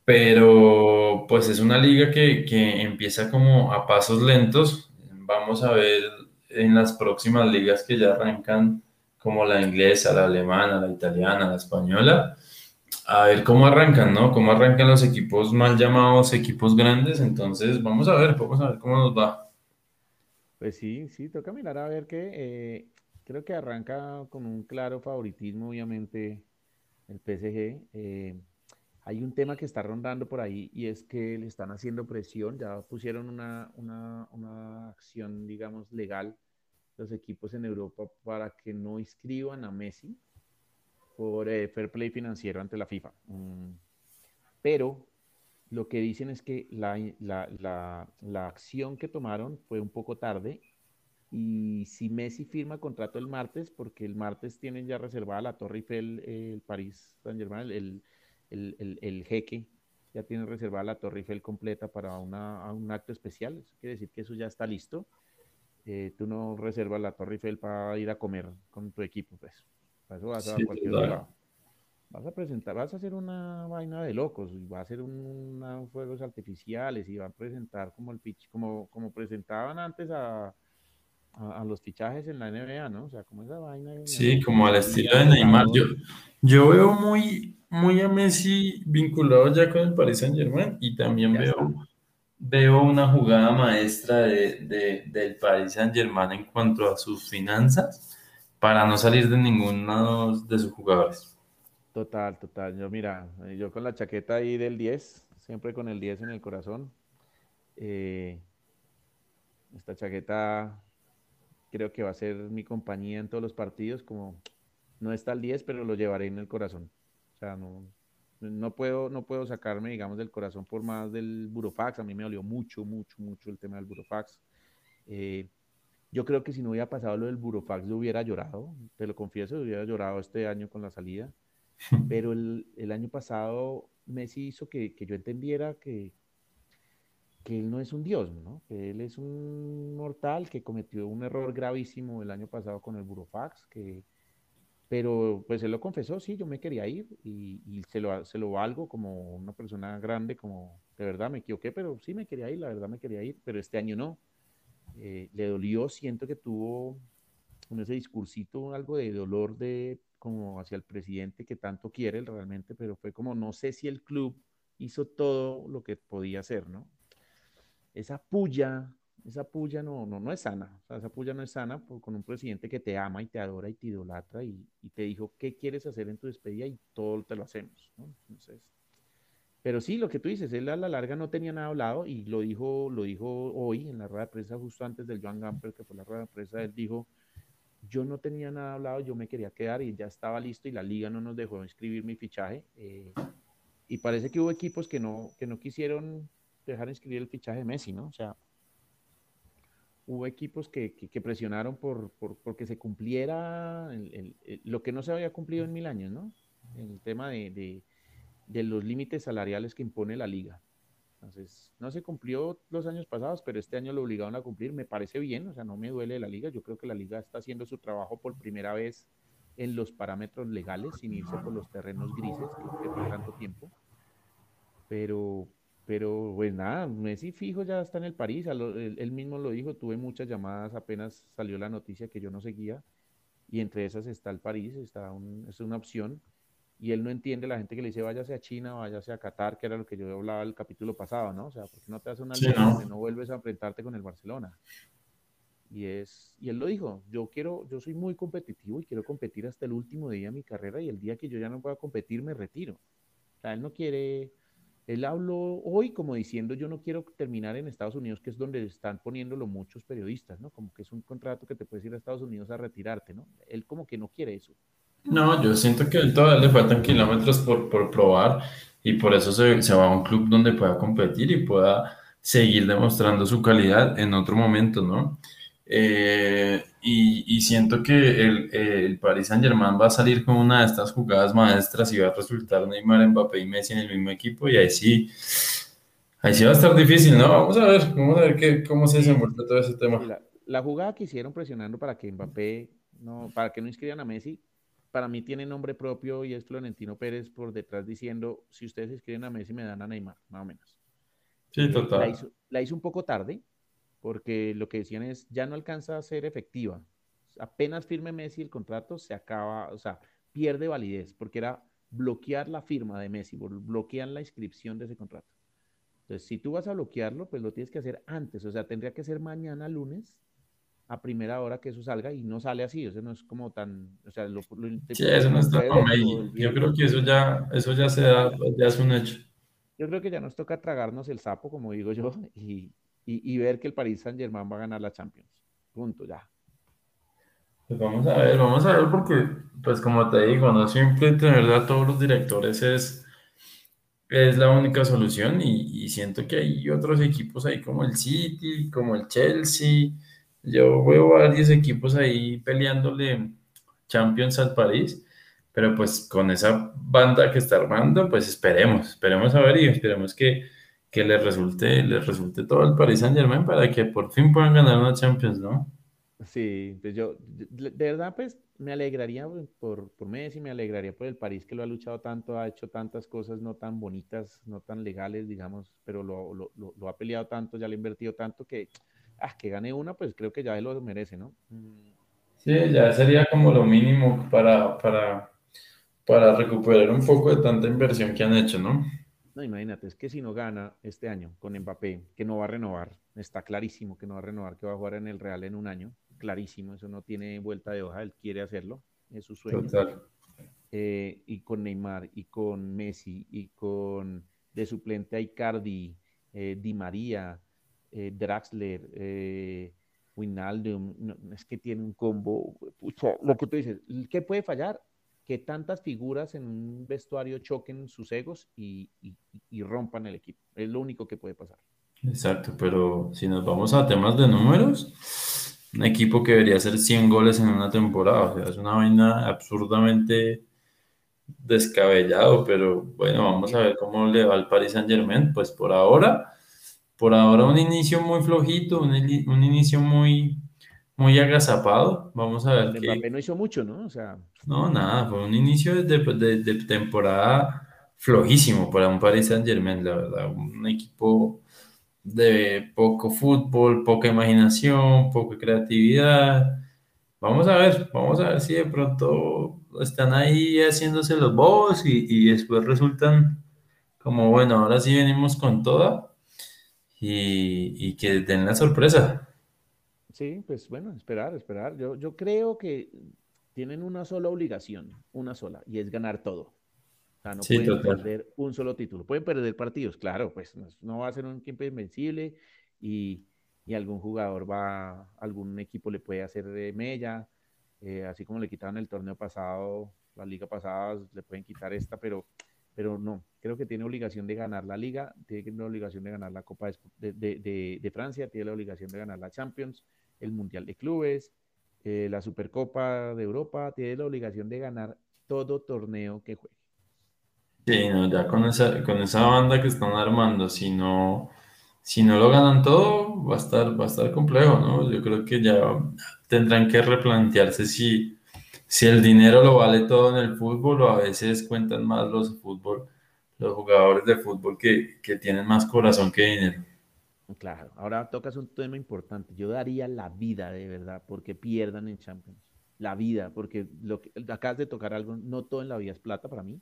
pero pues es una liga que, que, empieza como a pasos lentos. Vamos a ver en las próximas ligas que ya arrancan, como la inglesa, la alemana, la italiana, la española, a ver cómo arrancan, ¿no? Cómo arrancan los equipos mal llamados, equipos grandes. Entonces, vamos a ver, vamos a ver cómo nos va. Pues sí, sí, toca mirar a ver qué. Eh, creo que arranca con un claro favoritismo, obviamente, el PSG. Eh, hay un tema que está rondando por ahí y es que le están haciendo presión, ya pusieron una, una, acción, digamos, legal los equipos en Europa para que no inscriban a Messi por eh, fair play financiero ante la FIFA. Mm, pero lo que dicen es que la, la, la, acción que tomaron fue un poco tarde y si Messi firma contrato el martes, porque el martes tienen ya reservada la Torre Eiffel, el París Saint Germain, el, el, el, jeque ya tiene reservada la Torre Eiffel completa para una, un acto especial. Eso quiere decir que eso ya está listo. Eh, tú no reservas la Torre Eiffel para ir a comer con tu equipo, pues. Para eso vas a cualquier lado. Vas a presentar, vas a hacer una vaina de locos va a hacer unos fuegos artificiales y va a presentar como el pitch, como, como presentaban antes a, a, los fichajes en la NBA, ¿no? O sea, como esa vaina. Sí, como al estilo de Neymar. Yo, yo veo muy, muy a Messi vinculado ya con el Paris Saint Germain y también veo, veo una jugada maestra de, del Paris Saint Germain en cuanto a sus finanzas para no salir de ninguno de sus jugadores. Total, total. Yo mira, yo con la chaqueta ahí del 10, siempre con el 10 en el corazón. Eh, esta chaqueta creo que va a ser mi compañía en todos los partidos, como no está el 10, pero lo llevaré en el corazón. O sea, no, no puedo, no puedo sacarme, digamos, del corazón por más del burofax. A mí me dolió mucho, mucho, mucho el tema del burofax. Eh, yo creo que si no hubiera pasado lo del burofax, yo hubiera llorado, te lo confieso, hubiera llorado este año con la salida. Pero el, el año pasado Messi hizo que, que yo entendiera que, que él no es un dios, ¿no? Que él es un mortal que cometió un error gravísimo el año pasado con el burofax, que pero pues él lo confesó, sí, yo me quería ir y, se, lo, se lo valgo como una persona grande, como de verdad me equivoqué, pero sí me quería ir, la verdad me quería ir, pero este año no. Eh, le dolió, siento que tuvo en ese discursito algo de dolor de como hacia el presidente que tanto quiere realmente, pero fue como no sé si el club hizo todo lo que podía hacer, ¿no? Esa puya esa puya no, no, no es sana. O sea, esa puya no es sana con un presidente que te ama y te adora y te idolatra y, y, te dijo qué quieres hacer en tu despedida y todo te lo hacemos. ¿no? Entonces, pero sí, lo que tú dices, él a la larga no tenía nada hablado y lo dijo, lo dijo hoy en la rueda de prensa, justo antes del Joan Gamper, que fue la rueda de prensa, él dijo, yo no tenía nada hablado, yo me quería quedar y ya estaba listo y la liga no nos dejó inscribir mi fichaje. Eh, y parece que hubo equipos que no, que no quisieron dejar inscribir el fichaje de Messi, ¿no? O sea, hubo equipos que, que, presionaron por, por, porque se cumpliera lo que no se había cumplido en mil años, ¿no? El tema de, de, de, los límites salariales que impone la liga. Entonces, no se cumplió los años pasados, pero este año lo obligaron a cumplir. Me parece bien, o sea, no me duele la liga. Yo creo que la liga está haciendo su trabajo por primera vez en los parámetros legales, sin irse por los terrenos grises, que fue tanto tiempo. Pero, pero pues nada, Messi fijo ya está en el París, él, mismo lo dijo, tuve muchas llamadas apenas salió la noticia que yo no seguía, y entre esas está el París, está es una opción, y él no entiende la gente que le dice váyase a China, váyase a Qatar, que era lo que yo hablaba el capítulo pasado, ¿no? O sea, ¿por qué no te haces una sí, no. no vuelves a enfrentarte con el Barcelona? Y, es, y él lo dijo, yo quiero, yo soy muy competitivo y quiero competir hasta el último día de mi carrera y el día que yo ya no pueda competir me retiro. O sea, él no quiere, él habló hoy como diciendo yo no quiero terminar en Estados Unidos, que es donde están poniéndolo muchos periodistas, ¿no? Como que es un contrato que te puedes ir a Estados Unidos a retirarte, ¿no? Él como que no quiere eso. No, yo siento que todavía le faltan kilómetros por, por probar y por eso se, se va a un club donde pueda competir y pueda seguir demostrando su calidad en otro momento, ¿no? Eh, y, siento que el, el, Paris Saint Germain va a salir con una de estas jugadas maestras y va a resultar Neymar, Mbappé y Messi en el mismo equipo y ahí sí, ahí sí va a estar difícil, ¿no? Vamos a ver, vamos a ver qué, cómo se desenvuelve todo ese tema. La, la, jugada que hicieron presionando para que Mbappé, no, para que no inscriban a Messi, para mí tiene nombre propio y es Florentino Pérez por detrás diciendo, si ustedes inscriben a Messi me dan a Neymar, más o menos. Sí, total. La hizo, la hizo un poco tarde, porque lo que decían es, ya no alcanza a ser efectiva. Apenas firme Messi el contrato, se acaba, o sea, pierde validez, porque era bloquear la firma de Messi, bloquean la inscripción de ese contrato. Entonces, si tú vas a bloquearlo, pues lo tienes que hacer antes, o sea, tendría que ser mañana lunes a primera hora que eso salga y no sale así, eso no es como tan, o sea, lo, sí, eso no está Yo creo que eso ya, eso ya se da, ya es un hecho. Yo creo que ya nos toca tragarnos el sapo, como digo yo, y, y, ver que el Paris Saint Germain va a ganar la Champions. Punto, ya. Pues vamos a ver, vamos a ver porque, pues como te digo, no siempre tener a todos los directores es, es la única solución y, y, siento que hay otros equipos ahí como el City, como el Chelsea. Yo veo varios equipos ahí peleándole Champions al París, pero pues con esa banda que está armando, pues esperemos, esperemos a ver y esperemos que que les resulte, les resulte todo el Paris Saint Germain para que por fin puedan ganar una Champions, ¿no? Sí, pues yo, de, verdad, pues me alegraría por, por Messi, me alegraría por el París que lo ha luchado tanto, ha hecho tantas cosas no tan bonitas, no tan legales, digamos, pero lo, lo, lo, ha peleado tanto, ya le ha invertido tanto que, ah, que gane una, pues creo que ya lo merece, ¿no? Sí, ya sería como lo mínimo para, para, para recuperar un poco de tanta inversión que han hecho, ¿no? No, imagínate, es que si no gana este año con Mbappé, que no va a renovar, está clarísimo que no va a renovar, que va a jugar en el Real en un año, clarísimo, eso no tiene vuelta de hoja, él quiere hacerlo, es su sueño. Total. Eh, y con Neymar, y con Messi, y con de suplente a Icardi, eh, Di María, eh, Draxler, eh, Winaldum, es que tiene un combo, pucha, lo que tú dices, ¿qué puede fallar? que tantas figuras en un vestuario choquen sus egos y, rompan el equipo. Es lo único que puede pasar. Exacto, pero si nos vamos a temas de números, un equipo que debería hacer 100 goles en una temporada, es una vaina absurdamente descabellado, pero bueno, vamos a ver cómo le va al Paris Saint Germain, pues por ahora, por ahora un inicio muy flojito, un, un inicio muy, muy agazapado. Vamos a ver. Mbappé no hizo mucho, ¿no? O sea. No, nada, fue un inicio de, de, temporada flojísimo para un Paris Saint Germain, la verdad. Un equipo de poco fútbol, poca imaginación, poca creatividad. Vamos a ver, vamos a ver si de pronto están ahí haciéndose los bobos y, y después resultan como, bueno, ahora sí venimos con toda y, y que den la sorpresa. Sí, pues bueno, esperar, esperar. Yo, yo creo que tienen una sola obligación, una sola, y es ganar todo. O sea, no pueden perder un solo título. Pueden perder partidos, claro, pues no, va a ser un equipo invencible y, y, algún jugador va, algún equipo le puede hacer de mella, eh, así como le quitaron el torneo pasado, la liga pasada, le pueden quitar esta, pero, pero no, creo que tiene obligación de ganar la liga, tiene la obligación de ganar la Copa de, de, Francia, tiene la obligación de ganar la Champions el Mundial de Clubes, eh, la Supercopa de Europa, tiene la obligación de ganar todo torneo que juegue. Sí, no, ya con esa, con esa banda que están armando, si no, si no lo ganan todo, va a estar, va a estar complejo, ¿no? Yo creo que ya tendrán que replantearse si, si el dinero lo vale todo en el fútbol o a veces cuentan más los fútbol los jugadores de fútbol que, que tienen más corazón que dinero. Claro, ahora tocas un tema importante. Yo daría la vida de verdad porque pierdan en Champions. La vida, porque lo que, acabas de tocar algo, no todo en la vida es plata para mí.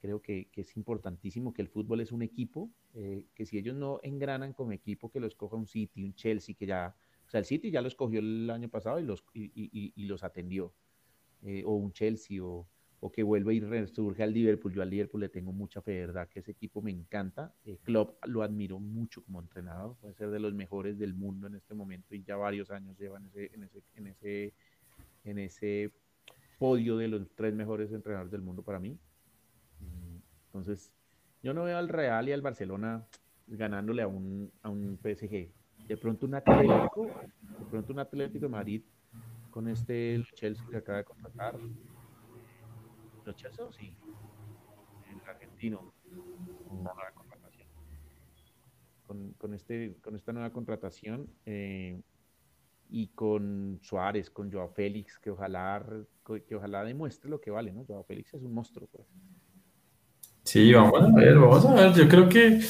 Creo que, que es importantísimo que el fútbol es un equipo, eh, que si ellos no engranan como equipo, que lo escoja un City, un Chelsea, que ya, o sea, el City ya lo escogió el año pasado y los, y, y los atendió, eh, o un Chelsea, o, o que vuelva y resurge al Liverpool. Yo al Liverpool le tengo mucha fe, de verdad, que ese equipo me encanta. Eh, Klopp lo admiro mucho como entrenador, puede ser de los mejores del mundo en este momento y ya varios años lleva en ese, en ese, en ese, en ese podio de los tres mejores entrenadores del mundo para mí. Mm, entonces, yo no veo al Real y al Barcelona ganándole a un, a un PSG. De pronto un Atlético, de pronto un Atlético de Madrid con este Chelsea que acaba de contratar, los Chelsea sí, el argentino, una nueva contratación. Con, con, este, con esta nueva contratación eh, y con Suárez, con Joao Félix, que ojalá, que ojalá demuestre lo que vale, ¿no? Joao Félix es un monstruo, pues. Sí, vamos a ver, vamos a ver. Yo creo que,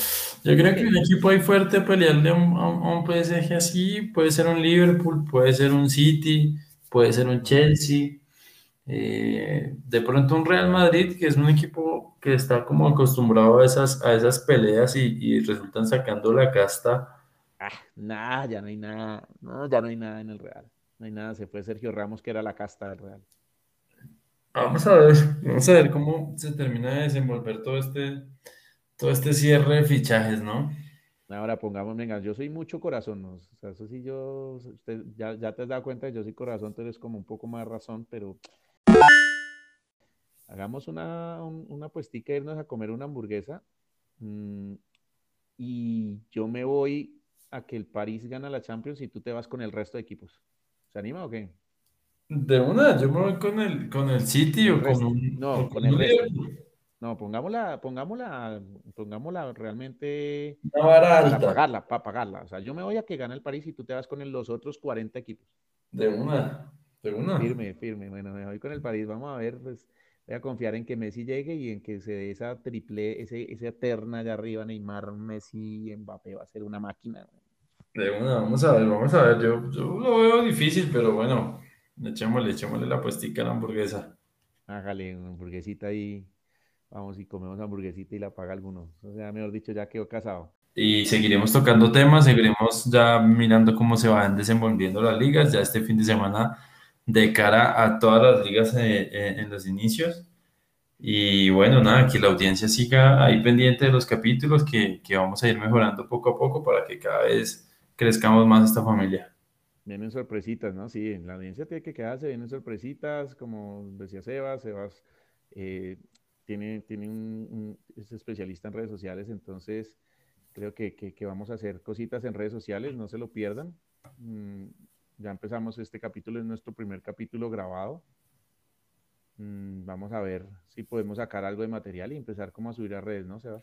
yo creo que un equipo ahí fuerte pelearle a un, a un PSG así puede ser un Liverpool, puede ser un City, puede ser un Chelsea. Eh, de pronto un Real Madrid, que es un equipo que está como acostumbrado a esas, a esas peleas y, y resultan sacando la casta. Ah, nada, ya no hay nada, no, ya no hay nada en el Real. No hay nada, se fue Sergio Ramos, que era la casta del Real. Vamos a ver, vamos a ver cómo se termina de desenvolver todo este, todo este cierre de fichajes, ¿no? Ahora pongamos, venga, yo soy mucho corazón, ¿no? o sea, eso sí, yo, usted, ya, ya te has dado cuenta, yo soy corazón, tú eres como un poco más razón, pero hagamos una, un, una puestica, irnos a comer una hamburguesa mmm, y yo me voy a que el París gana la Champions y tú te vas con el resto de equipos. ¿Se anima o qué? De una, yo me voy con el, con el City El o con resto. un... No, con con el resto. No, pongámosla, pongámosla, pongámosla realmente vara para pagarla, para pagarla. O sea, yo me voy a que gane el París y tú te vas con el- los otros 40 equipos. De una, de una. Firme, firme. Bueno, me voy con el París. Vamos a ver, pues voy a confiar en que Messi llegue y en que se dé esa triple, ese, esa eterna allá arriba, Neymar, Messi, Mbappé, va a ser una máquina. De una, vamos a ver, vamos a ver. Yo, yo lo veo difícil, pero bueno, echémosle, echémosle la puestica a la hamburguesa. Hágale una hamburguesita ahí. Vamos y comemos hamburguesita y la paga alguno. O sea, mejor dicho, ya quedó casado. Y seguiremos tocando temas, seguiremos ya mirando cómo se van desenvolviendo las ligas, ya este fin de semana de cara a todas las ligas eh, eh, en los inicios. Y bueno, nada, que la audiencia siga ahí pendiente de los capítulos que, que vamos a ir mejorando poco a poco para que cada vez crezcamos más esta familia. Vienen sorpresitas, ¿no? Sí, en la audiencia tiene que quedarse, vienen sorpresitas, como decía Sebas, Sebas eh, tiene, tiene un, es especialista en redes sociales, entonces creo que, que- vamos a hacer cositas en redes sociales, no se lo pierdan. Mm, ya empezamos este capítulo, es nuestro primer capítulo grabado. Mm, vamos a ver si podemos sacar algo de material y empezar como a subir a redes, ¿no, Sebas?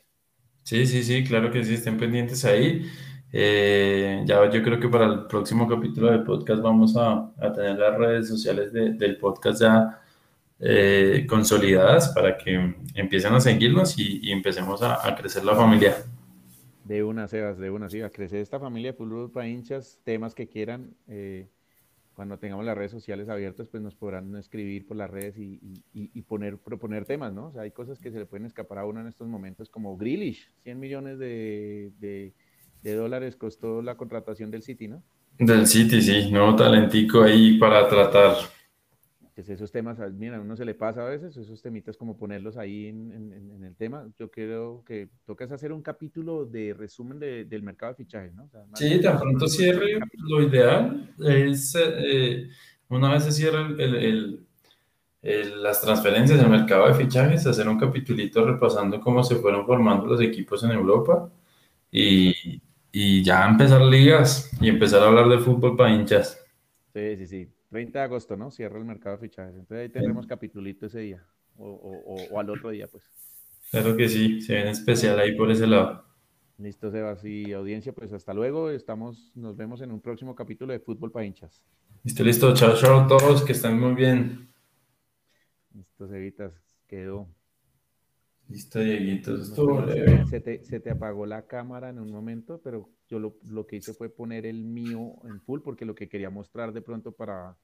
Sí, sí, sí, claro que sí, estén pendientes ahí. Eh, ya yo creo que para el próximo capítulo del podcast vamos a, a tener las redes sociales de- del podcast ya eh, consolidadas para que empiecen a seguirnos y, y empecemos a, a crecer la familia. De una, Sebas, de una, sí, a crecer esta familia de fútbol para hinchas, temas que quieran, eh, cuando tengamos las redes sociales abiertas, pues nos podrán escribir por las redes y, y- y- y poner, proponer temas, ¿no? O sea, hay cosas que se le pueden escapar a uno en estos momentos, como Grealish, 100 millones de, de- de dólares costó la contratación del City, ¿no? Del City, sí, nuevo talentico ahí para tratar. Pues esos temas, a- mira, a uno se le pasa a veces, esos temitas como ponerlos ahí en, en- en- el tema. Yo creo que toca es hacer un capítulo de resumen de- del mercado de fichajes, ¿no? O sea, Sí, tan pronto cierre, lo ideal es, eh, una vez se cierre el- el- el- el- las transferencias del mercado de fichajes, hacer un capitulito repasando cómo se fueron formando los equipos en Europa y, y ya empezar ligas y empezar a hablar de fútbol para hinchas. Sí, sí, sí. 30 de agosto, ¿no? Cierra el mercado de fichajes. Entonces ahí tendremos capitulito ese día. O, o- o- al otro día, pues. Claro que sí, se ven especial ahí por ese lado. Listo, Sebas. Y audiencia, pues hasta luego. Estamos, nos vemos en un próximo capítulo de Fútbol para hinchas. Listo, listo, chao, chao a todos, que estén muy bien. Listo, Cevitas. Quedó. Listo, Dieguito, estuvo te, se te- se te apagó la cámara en un momento, pero yo lo, lo que hice fue poner el mío en full porque lo que quería mostrar de pronto para,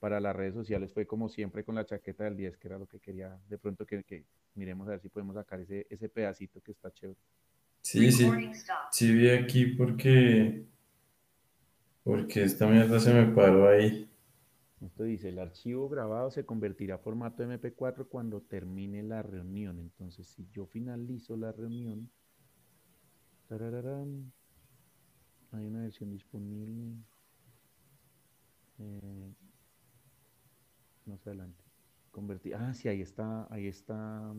para las redes sociales fue como siempre con la chaqueta del 10, que era lo que quería de pronto que, que miremos a ver si podemos sacar ese, ese pedacito que está chévere. Sí, sí, sí vi aquí porque, porque esta mierda se me paró ahí. Esto dice, el archivo grabado se convertirá a formato MP4 cuando termine la reunión. Entonces, si yo finalizo la reunión, tarararán, hay una versión disponible. eh, más adelante. Convertir. Ah, sí, ahí está, ahí está.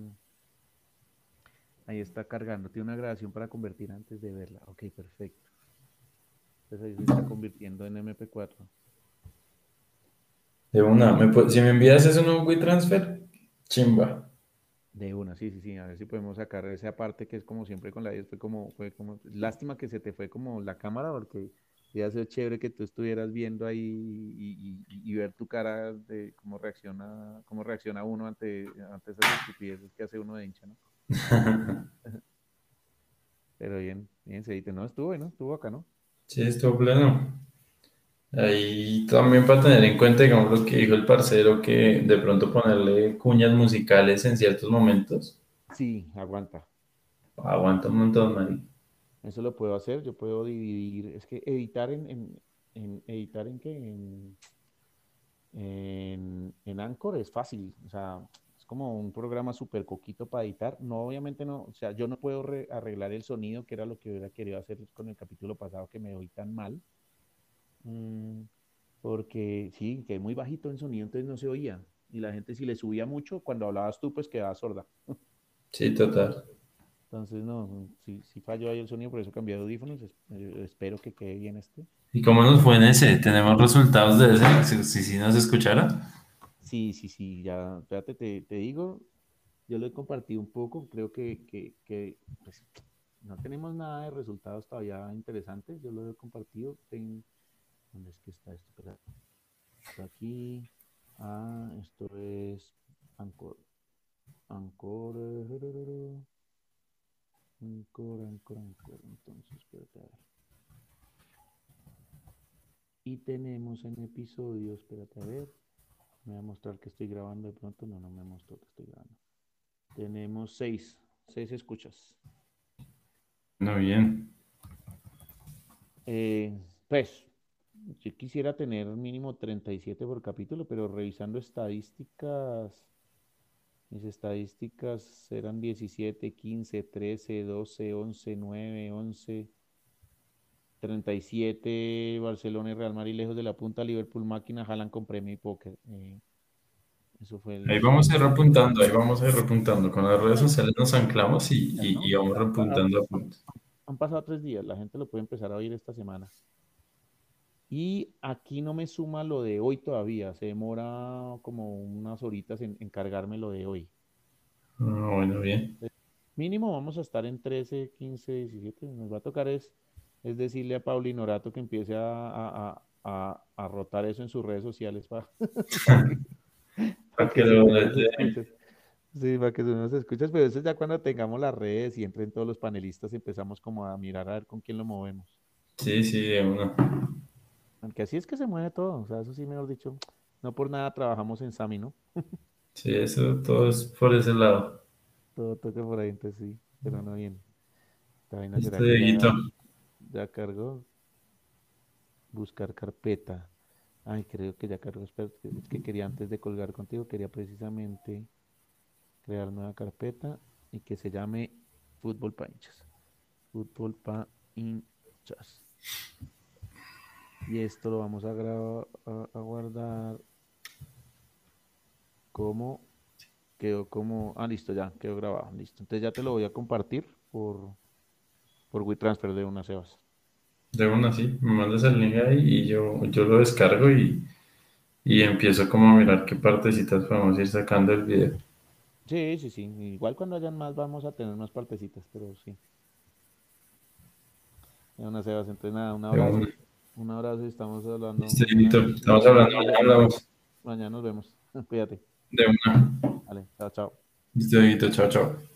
Ahí está cargando. Tiene una grabación para convertir antes de verla. Ok, perfecto. Entonces ahí se está convirtiendo en MP4. De una, ¿me pu- si me envías eso en un WeTransfer, chimba. De una, sí, sí, sí, a ver si podemos sacar esa parte que es como siempre con la 10, fue como, fue como, lástima que se te fue como la cámara, porque hubiera sido chévere que tú estuvieras viendo ahí y, y- y ver tu cara de cómo reacciona, cómo reacciona uno ante, ante esas estupideces que hace uno de hincha, ¿no? Pero bien, bien, se dice, no, estuvo bueno, estuvo acá, ¿no? Sí, estuvo pleno. Ahí también para tener en cuenta, digamos, lo que dijo el parcero, que de pronto ponerle cuñas musicales en ciertos momentos, Sí, aguanta. aguanta un montón, man. Eso lo puedo hacer, yo puedo dividir, es que editar en, en, en- editar en qué, en, en, en Anchor es fácil, o sea, es como un programa súper coquito para editar, no, obviamente no, o sea, yo no puedo re- arreglar el sonido, que era lo que hubiera querido hacer con el capítulo pasado, que me oí tan mal, porque sí, que muy bajito en sonido, entonces no se oía, y la gente si le subía mucho, cuando hablabas tú, pues quedaba sorda. Sí, total. Entonces, no, si, si falló ahí el sonido, por eso cambié de audífonos. eh, espero que quede bien este. ¿Y cómo nos fue en ese? ¿Tenemos resultados de ese? Si, si, si nos escuchara. Sí, sí, sí, ya, espérate, te, te digo, yo lo he compartido un poco, creo que, que, que, pues, no tenemos nada de resultados todavía interesantes, yo lo he compartido, ten- ¿dónde es que está esto? Está aquí, ah, esto es Anchor, Anchor, Anchor, Anchor, Anchor, entonces, espérate a ver. Y tenemos en episodio, espérate a ver, me va a mostrar que estoy grabando de pronto, no, no me mostró que estoy grabando. Tenemos seis, seis escuchas. No, bien. Eh, pues, yo quisiera tener mínimo 37 por capítulo, pero revisando estadísticas, mis estadísticas eran 17, 15, 13, 12, 11, 9, 11, 37, Barcelona y Real Madrid lejos de la punta, Liverpool máquina, jalan con premio y póker. Eh, eso fue el- Ahí vamos a ir repuntando, ahí vamos a ir repuntando. Con las redes sociales nos anclamos y, y, y vamos repuntando a punto. Han pasado tres días, la gente lo puede empezar a oír esta semana. Y aquí no me suma lo de hoy todavía, se demora como unas horitas en, en cargarme lo de hoy. Ah, bueno, bien. Mínimo vamos a estar en 13, 15, 17. Nos va a tocar es, es decirle a Pauli Norato que empiece a, a- a- a- rotar eso en sus redes sociales para, Para que lo. Sí, para que se den los escuchas, pero eso ya cuando tengamos las redes y entren todos los panelistas empezamos como a mirar a ver con quién lo movemos. Sí, sí, de una. Aunque así es que se mueve todo, o sea, eso sí, mejor dicho, no por nada trabajamos en Sami, ¿no? Sí, eso todo es por ese lado. Todo toca por ahí, entonces sí, pero no bien. Esta vaina Listo, será que ya, ya cargó. Buscar carpeta. Ay, creo que ya cargó. espera, Es que quería antes de colgar contigo, quería precisamente crear nueva carpeta y que se llame Fútbol pa' hinchas. Fútbol pa' hinchas. Y esto lo vamos a, a, a guardar como quedó como. Ah, listo, ya quedó grabado. Listo. Entonces ya te lo voy a compartir por, por WeTransfer de una, Sebas. De una, sí. Me mandas el link ahí y yo, yo lo descargo y, y empiezo como a mirar qué partecitas podemos ir sacando del video. Sí, sí, sí. Igual cuando hayan más vamos a tener más partecitas, pero sí. De una, Sebas. Entonces nada, un abrazo. Un abrazo y estamos hablando. Listo. Estamos hablando, mañana hablamos. Mañana nos vemos. Cuídate. De una. Vale, chao, chao. Listo. Chao, chao.